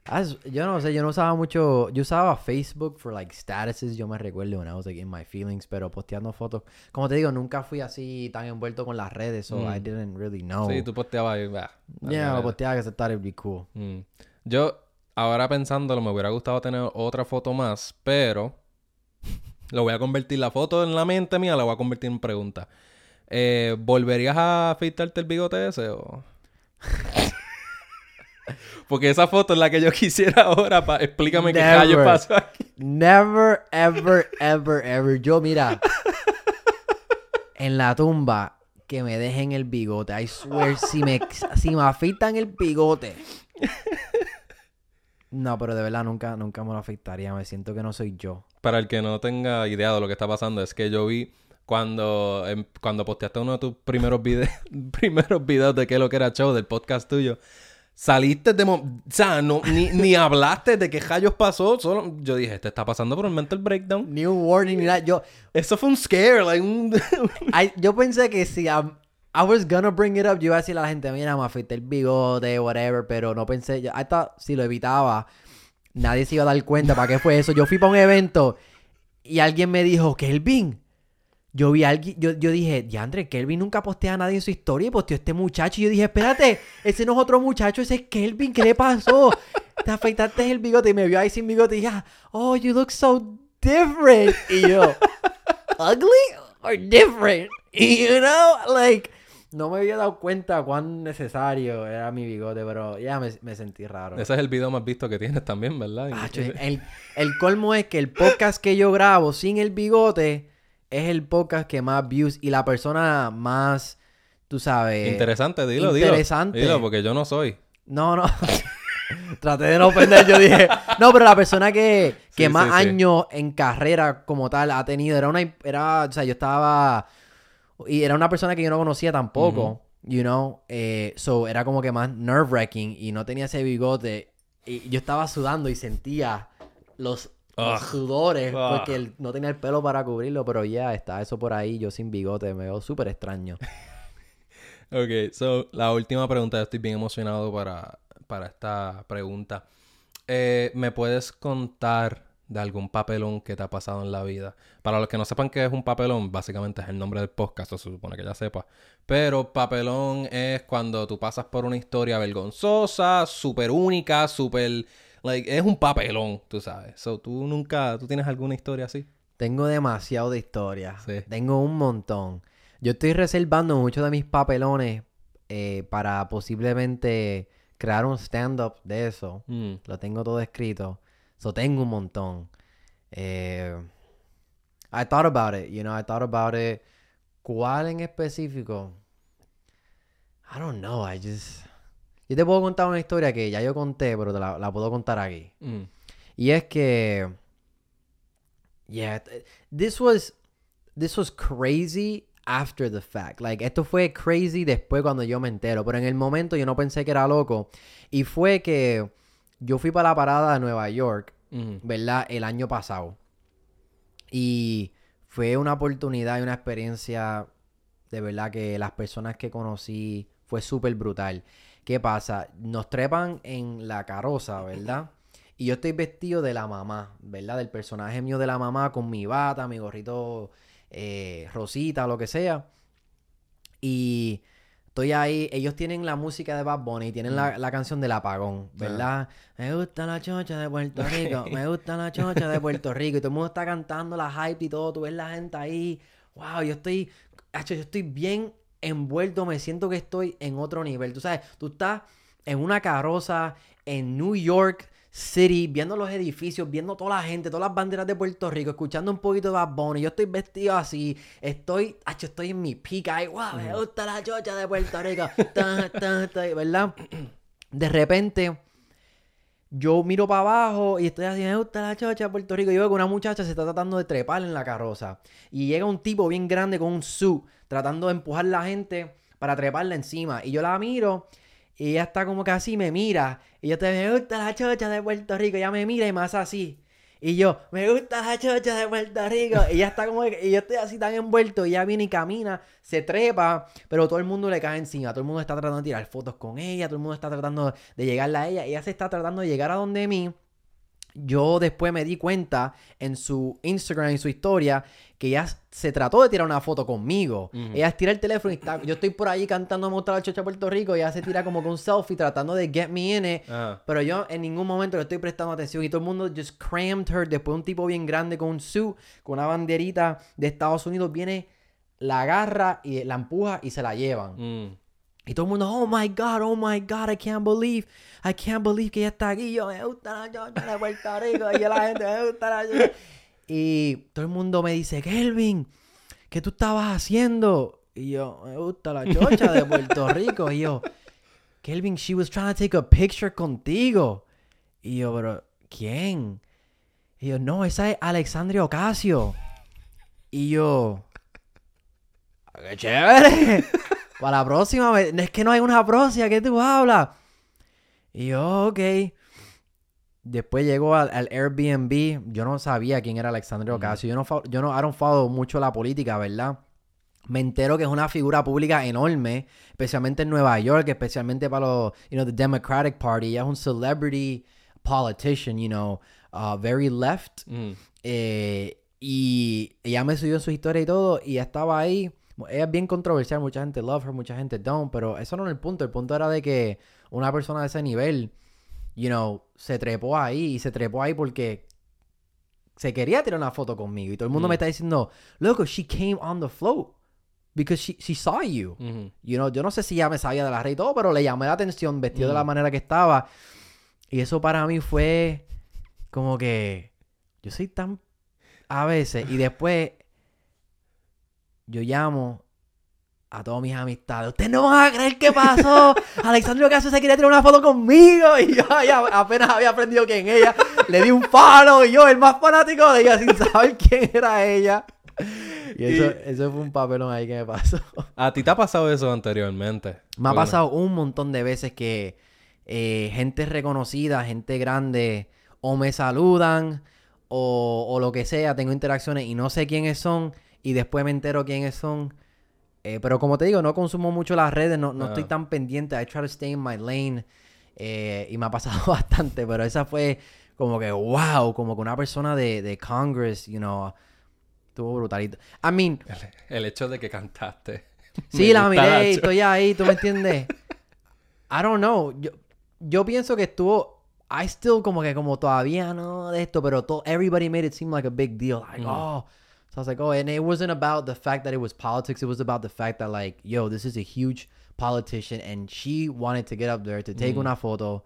As- yo no sé, yo no usaba mucho. Yo usaba Facebook for like statuses. Yo me recuerdo when I was like in my feelings, pero posteando fotos. Como te digo, nunca fui así tan envuelto con las redes, so I Mm. didn't really know. Sí, tú posteabas y... bah, yeah, lo posteaba que se thought it'd be cool. Mm. Yo, ahora pensándolo, me hubiera gustado tener otra foto más, pero lo voy a convertir, la foto en la mente mía la voy a convertir en pregunta. Eh, ¿Volverías a afeitarte el bigote ese o...? Porque esa foto es la que yo quisiera ahora. Pa... Explícame qué callo pasó aquí. Never, ever, ever, ever. Yo, mira, en la tumba, que me dejen el bigote. I swear, si me, si me afeitan el bigote. No, pero de verdad nunca, nunca me lo afeitaría. Me siento que no soy yo. Para el que no tenga idea de lo que está pasando, es que yo vi cuando, em, cuando posteaste uno de tus primeros, vide- primeros videos de qué es lo que era show del podcast tuyo. Saliste de... O sea, no, ni, ni hablaste de qué rayos pasó. Solo yo dije, te está pasando por el mental breakdown. Ni un warning ni nada. Yo, Eso fue un scare, like un... I- yo pensé que si I'm- I was gonna bring it up, yo iba a decirle a la gente, mira, me afeité el bigote, whatever, pero no pensé, yo, I thought si lo evitaba, nadie se iba a dar cuenta para qué fue eso. Yo fui para un evento y alguien me dijo, Kelvin. Yo vi a alguien, yo, yo dije, Diandre, Kelvin nunca postea a nadie en su historia y posteó este muchacho. Y yo dije, espérate, ese no es otro muchacho, ese es Kelvin, ¿qué le pasó? Te afeitaste el bigote y me vio ahí sin bigote y dije, oh, you look so different. Y yo, ugly or different? You know, like, no me había dado cuenta cuán necesario era mi bigote, pero ya me, me sentí raro. Ese es el video más visto que tienes también, ¿verdad? Acho, el, el colmo es que el podcast que yo grabo sin el bigote es el podcast que más views y la persona más, tú sabes... Interesante, dilo, dilo. interesante. Dilo, porque yo no soy. No, no. Traté de no ofender, yo dije. No, pero la persona que, que Sí, más sí, sí. años en carrera como tal ha tenido era una. Era, o sea, yo estaba. Y era una persona que yo no conocía tampoco. You know. Eh, so era como que más nerve wracking y no tenía ese bigote. Y yo estaba sudando y sentía los, sudores Ugh. porque no tenía el pelo para cubrirlo. Pero ya está eso por ahí, yo sin bigote. Me veo súper extraño. Ok, so, la última pregunta. Yo estoy bien emocionado para, para esta pregunta. Eh, ¿Me puedes contar de algún papelón que te ha pasado en la vida? Para los que no sepan qué es un papelón, básicamente es el nombre del podcast, o se supone que ya sepa. Pero papelón es cuando tú pasas por una historia vergonzosa, súper única, súper... Like, es un papelón, tú sabes. So, ¿tú nunca... ¿Tú tienes alguna historia así? Tengo demasiado de historia. Sí. Tengo un montón. Yo estoy reservando muchos de mis papelones eh, para posiblemente crear un stand-up de eso. Mm. Lo tengo todo escrito. So tengo un montón. Eh, I thought about it, you know, I thought about it. ¿Cuál en específico? I don't know, I just... Yo te puedo contar una historia que ya yo conté, pero te la, la puedo contar aquí. Mm. Y es que. Yeah, th- this was. This was crazy after the fact. Like, esto fue crazy después cuando yo me entero. Pero en el momento yo no pensé que era loco. Y fue que yo fui para la parada de Nueva York. ¿verdad? El año pasado. Y fue una oportunidad y una experiencia de verdad que las personas que conocí fue súper brutal. ¿Qué pasa? Nos trepan en la carroza, ¿verdad? Y yo estoy vestido de la mamá, ¿verdad? Del personaje mío de la mamá con mi bata, mi gorrito eh, rosita, lo que sea. Y estoy ahí, ellos tienen la música de Bad Bunny, tienen la, la canción del apagón, ¿verdad? Me gusta la chocha de Puerto Rico, me gusta la chocha de Puerto Rico. Y todo el mundo está cantando la hype y todo, tú ves la gente ahí. Wow, yo estoy, yo estoy bien envuelto, me siento que estoy en otro nivel. Tú sabes, tú estás en una carroza en New York City, viendo los edificios, viendo toda la gente, todas las banderas de Puerto Rico, escuchando un poquito de Bad Bunny. Yo estoy vestido así, estoy, hacho, estoy en mi pica ahí, wow, me gusta la chocha de Puerto Rico, ta, ta, ta, ¿verdad? De repente, yo miro para abajo y estoy así, me gusta la chocha de Puerto Rico. Y veo que una muchacha se está tratando de trepar en la carroza. Y llega un tipo bien grande con un suit, tratando de empujar la gente para treparla encima. Y yo la miro y ella está como que así, me mira. Y yo te me gusta la chocha de Puerto Rico. Ella me mira y hace así. Y yo, me gusta la chocha de Puerto Rico. Y ella está como que, y yo estoy así tan envuelto. Y ella viene y camina, se trepa, pero todo el mundo le cae encima. Todo el mundo está tratando de tirar fotos con ella. Todo el mundo está tratando de llegarle a ella. Ella se está tratando de llegar a donde mí. Yo después me di cuenta en su Instagram, en su historia, que ella se trató de tirar una foto conmigo. Ella tira el teléfono y está, yo estoy por ahí cantando Mostrar la Chocha de Puerto Rico y ella se tira como con un selfie tratando de get me in it. Pero yo en ningún momento le estoy prestando atención y todo el mundo just crammed her. Después un tipo bien grande con un suit, con una banderita de Estados Unidos, viene, la agarra y la empuja y se la llevan. Mm. Y todo el mundo, oh my God, oh my God, I can't believe, I can't believe que ella está aquí. Yo, me gusta la de Puerto Rico. Y yo, la gente, me gusta la chocha. Y todo el mundo me dice, Kelvin, ¿qué tú estabas haciendo? Y yo, me gusta la chocha de Puerto Rico. Y yo, Kelvin, she was trying to take a picture contigo. Y yo, pero, ¿quién? Y yo, no, esa es Alexandria Ocasio. Y yo, "Ah, ¡qué chévere! Para la próxima, me- es que no hay una próxima, ¿qué tú hablas? Y yo, ok. Después llegó al, al Airbnb. Yo no sabía quién era Alexandria Ocasio. Yo no, yo no, I don't follow mucho la política, ¿verdad? Me entero que es una figura pública enorme, especialmente en Nueva York, especialmente para los, you know, the Democratic Party. Ella es un celebrity politician, you know, uh, very left. Mm. Eh, y ella me subió en su historia y todo, y estaba ahí. Ella es bien controversial, mucha gente love her, mucha gente don't, pero eso no era el punto. El punto era de que una persona de ese nivel, you know, se trepó ahí y se trepó ahí porque se quería tirar una foto conmigo. Y todo el mundo Mm. me está diciendo, loco, she came on the float because she, she saw you. You know, yo no sé si ya me sabía de la red y todo, pero le llamé la atención vestido de la Mm. manera que estaba. Y eso para mí fue como que yo soy tan a veces y después yo llamo a todas mis amistades. Ustedes no van a creer qué pasó. Alexandria Ocasio se quería tirar una foto conmigo y yo ya apenas había aprendido quién ella. Le di un follow y yo, el más fanático de ella, sin saber quién era ella. Y eso, Y- eso fue un papelón ahí que me pasó. ¿A ti te ha pasado eso anteriormente? Me ha pasado un montón de veces que eh, gente reconocida, gente grande, o me saludan o, o lo que sea, tengo interacciones y no sé quiénes son y después me entero quiénes son. Eh, pero como te digo, no consumo mucho las redes, no, no estoy Ajá. tan pendiente. I try to stay in my lane. eh, y me ha pasado bastante, pero esa fue como que wow, como que una persona de, de Congress, you know, estuvo brutalito. I mean, El, el hecho de que cantaste. Sí, la miré y estoy ahí, ¿tú me entiendes? I don't know. Yo, yo pienso que estuvo. I still como que como todavía no de esto, pero to, everybody made it seem like a big deal. Like, Mm. oh. So I was like, oh, and it wasn't about the fact that it was politics. It was about the fact that like, yo, this is a huge politician and she wanted to get up there to take Mm. una foto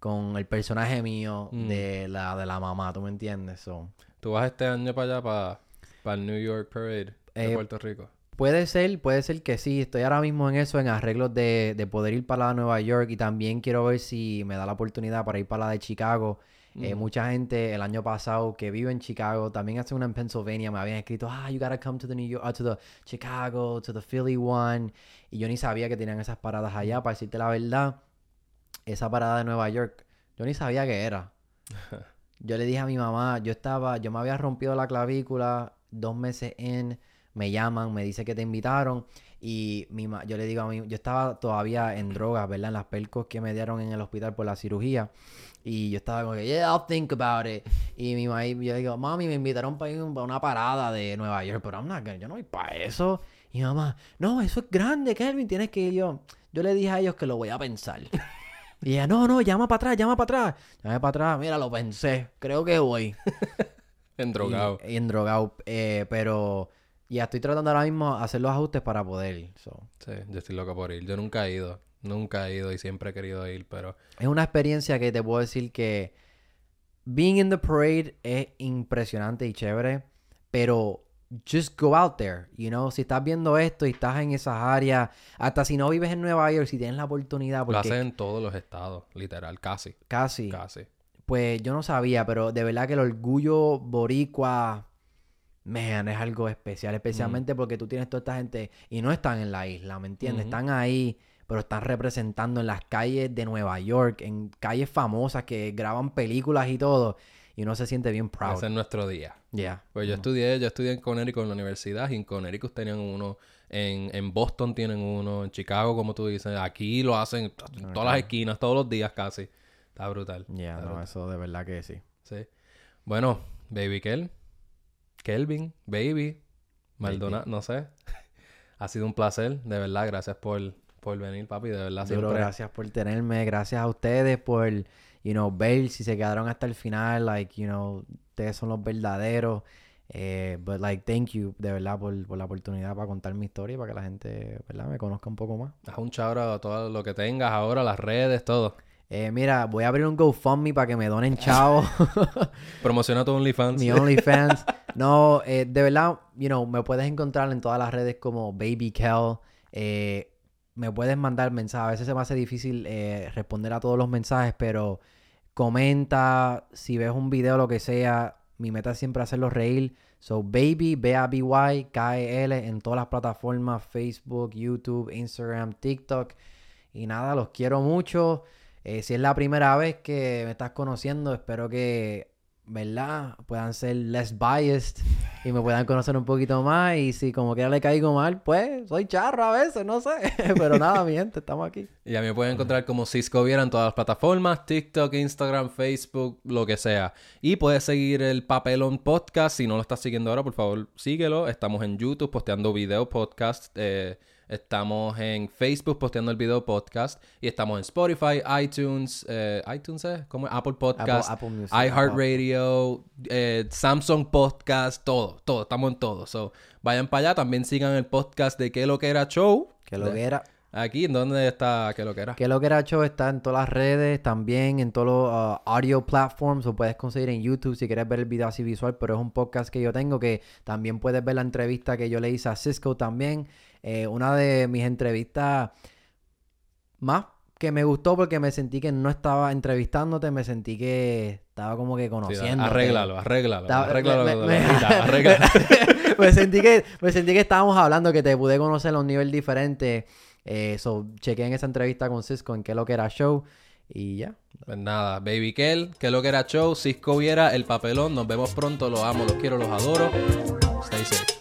con el personaje mío Mm. de la de la mamá, ¿tú me entiendes? So, ¿Tú vas este año para allá, para, para el New York Parade de Eh, Puerto Rico? Puede ser, puede ser que sí. Estoy ahora mismo en eso, en arreglos de, de poder ir para la de Nueva York y también quiero ver si me da la oportunidad para ir para la de Chicago. Eh, mucha gente el año pasado que vive en Chicago, también hace una en Pennsylvania, me habían escrito, ah, you gotta come to the New York, uh, to the Chicago, to the Philly one. Y yo ni sabía que tenían esas paradas allá, para decirte la verdad. Esa parada de Nueva York, yo ni sabía que era. Yo le dije a mi mamá, yo estaba, yo me había rompido la clavícula dos meses en, me llaman, me dice que te invitaron y mi ma- yo le digo a mí, yo estaba todavía en drogas, ¿verdad? En las pelcos que me dieron en el hospital por la cirugía y yo estaba como que, yeah, I'll think about it. Y mi mamá, yo digo, mami, me invitaron para ir a una parada de Nueva York, pero I'm not gonna- yo no voy para eso. Y mi mamá, no, eso es grande, Kelvin, tienes que ir yo. Yo le dije a ellos que lo voy a pensar. Y ella, no, no, llama para atrás, llama para atrás. Llamé para atrás, mira, lo pensé, creo que voy. En drogado. Y, y en drogado. eh, pero ya estoy tratando ahora mismo de hacer los ajustes para poder ir. so. Sí, yo estoy loco por ir. Yo nunca he ido. Nunca he ido y siempre he querido ir, pero... Es una experiencia que te puedo decir que being in the parade es impresionante y chévere, pero just go out there, you know, si estás viendo esto y estás en esas áreas, hasta si no vives en Nueva York, si tienes la oportunidad, Lo hacen en todos los estados, literal, casi. casi, Casi. pues yo no sabía, pero de verdad que el orgullo boricua, man, es algo especial, especialmente porque tú tienes toda esta gente y no están en la isla, ¿me entiendes? Están ahí, pero están representando en las calles de Nueva York, en calles famosas que graban películas y todo. y uno se siente bien proud. Ese es nuestro día. Yeah. Pues yo estudié, yo estudié en Connecticut en la universidad y en Connecticut tenían uno, en, en Boston tienen uno, en Chicago, como tú dices, aquí lo hacen en todas las esquinas, todos los días casi. Está brutal. Yeah, Está no, brutal. eso de verdad que sí. Sí. Bueno, Baby Kel, Kelvin, Baby, Maldonado, no sé. ha sido un placer, de verdad, gracias por, por venir, papi, de verdad Duro, siempre. gracias por tenerme, gracias a ustedes por, you know, ver si se quedaron hasta el final, like, you know, ustedes son los verdaderos. Eh, but like, thank you, de verdad, por, por la oportunidad para contar mi historia y para que la gente, ¿verdad?, me conozca un poco más. Haz un chabra a todo lo que tengas ahora, las redes, todo. Eh, mira, voy a abrir un GoFundMe para que me donen chavo. Promociona tu OnlyFans. mi OnlyFans. No, eh, de verdad, you know, me puedes encontrar en todas las redes como Baby Kel. Eh, me puedes mandar mensajes. A veces se me hace difícil eh, responder a todos los mensajes, pero comenta, si ves un video, lo que sea. Mi meta es siempre hacerlos reír. So, Baby, B-A-B-Y, K-E-L, en todas las plataformas, Facebook, YouTube, Instagram, TikTok. Y nada, los quiero mucho. Eh, si es la primera vez que me estás conociendo, espero que, ¿verdad? Puedan ser less biased y me puedan conocer un poquito más. Y si como quiera le caigo mal, pues soy charro a veces, no sé. Pero nada, mi gente, estamos aquí. Y a mí me pueden encontrar como Cisco Viera en todas las plataformas, TikTok, Instagram, Facebook, lo que sea. Y puedes seguir el Papelón Podcast. Si no lo estás siguiendo ahora, por favor, síguelo. Estamos en YouTube posteando video podcast. eh, estamos en Facebook posteando el video podcast. Y estamos en Spotify, iTunes, eh, iTunes, ¿eh? ¿Cómo es? Apple Podcast, Apple Music, iHeartRadio, eh, Samsung Podcast, todo, todo. Estamos en todo. So, vayan para allá. También sigan el podcast de ¿Qué lo que era show? Que lo que era. Aquí, ¿en dónde está ¿Qué lo que era? Que lo que era show está en todas las redes, también en todos los uh, audio platforms, o puedes conseguir en YouTube si quieres ver el video así visual, pero es un podcast que yo tengo que también puedes ver la entrevista que yo le hice a Cisco también. Eh, una de mis entrevistas más que me gustó porque me sentí que no estaba entrevistándote, me sentí que estaba como que Sí, conociendo. arréglalo, arréglalo, Estaba- arréglalo. me- me- arréglalo. me sentí que me sentí que estábamos hablando que te pude conocer a un nivel diferente. Eh, so, chequé en esa entrevista con Cisco en qué lo que era show y ya. Pues nada, Baby Kel, que lo que era show, Cisco Viera, el papelón. Nos vemos pronto, los amo, los quiero, los adoro. Stay safe.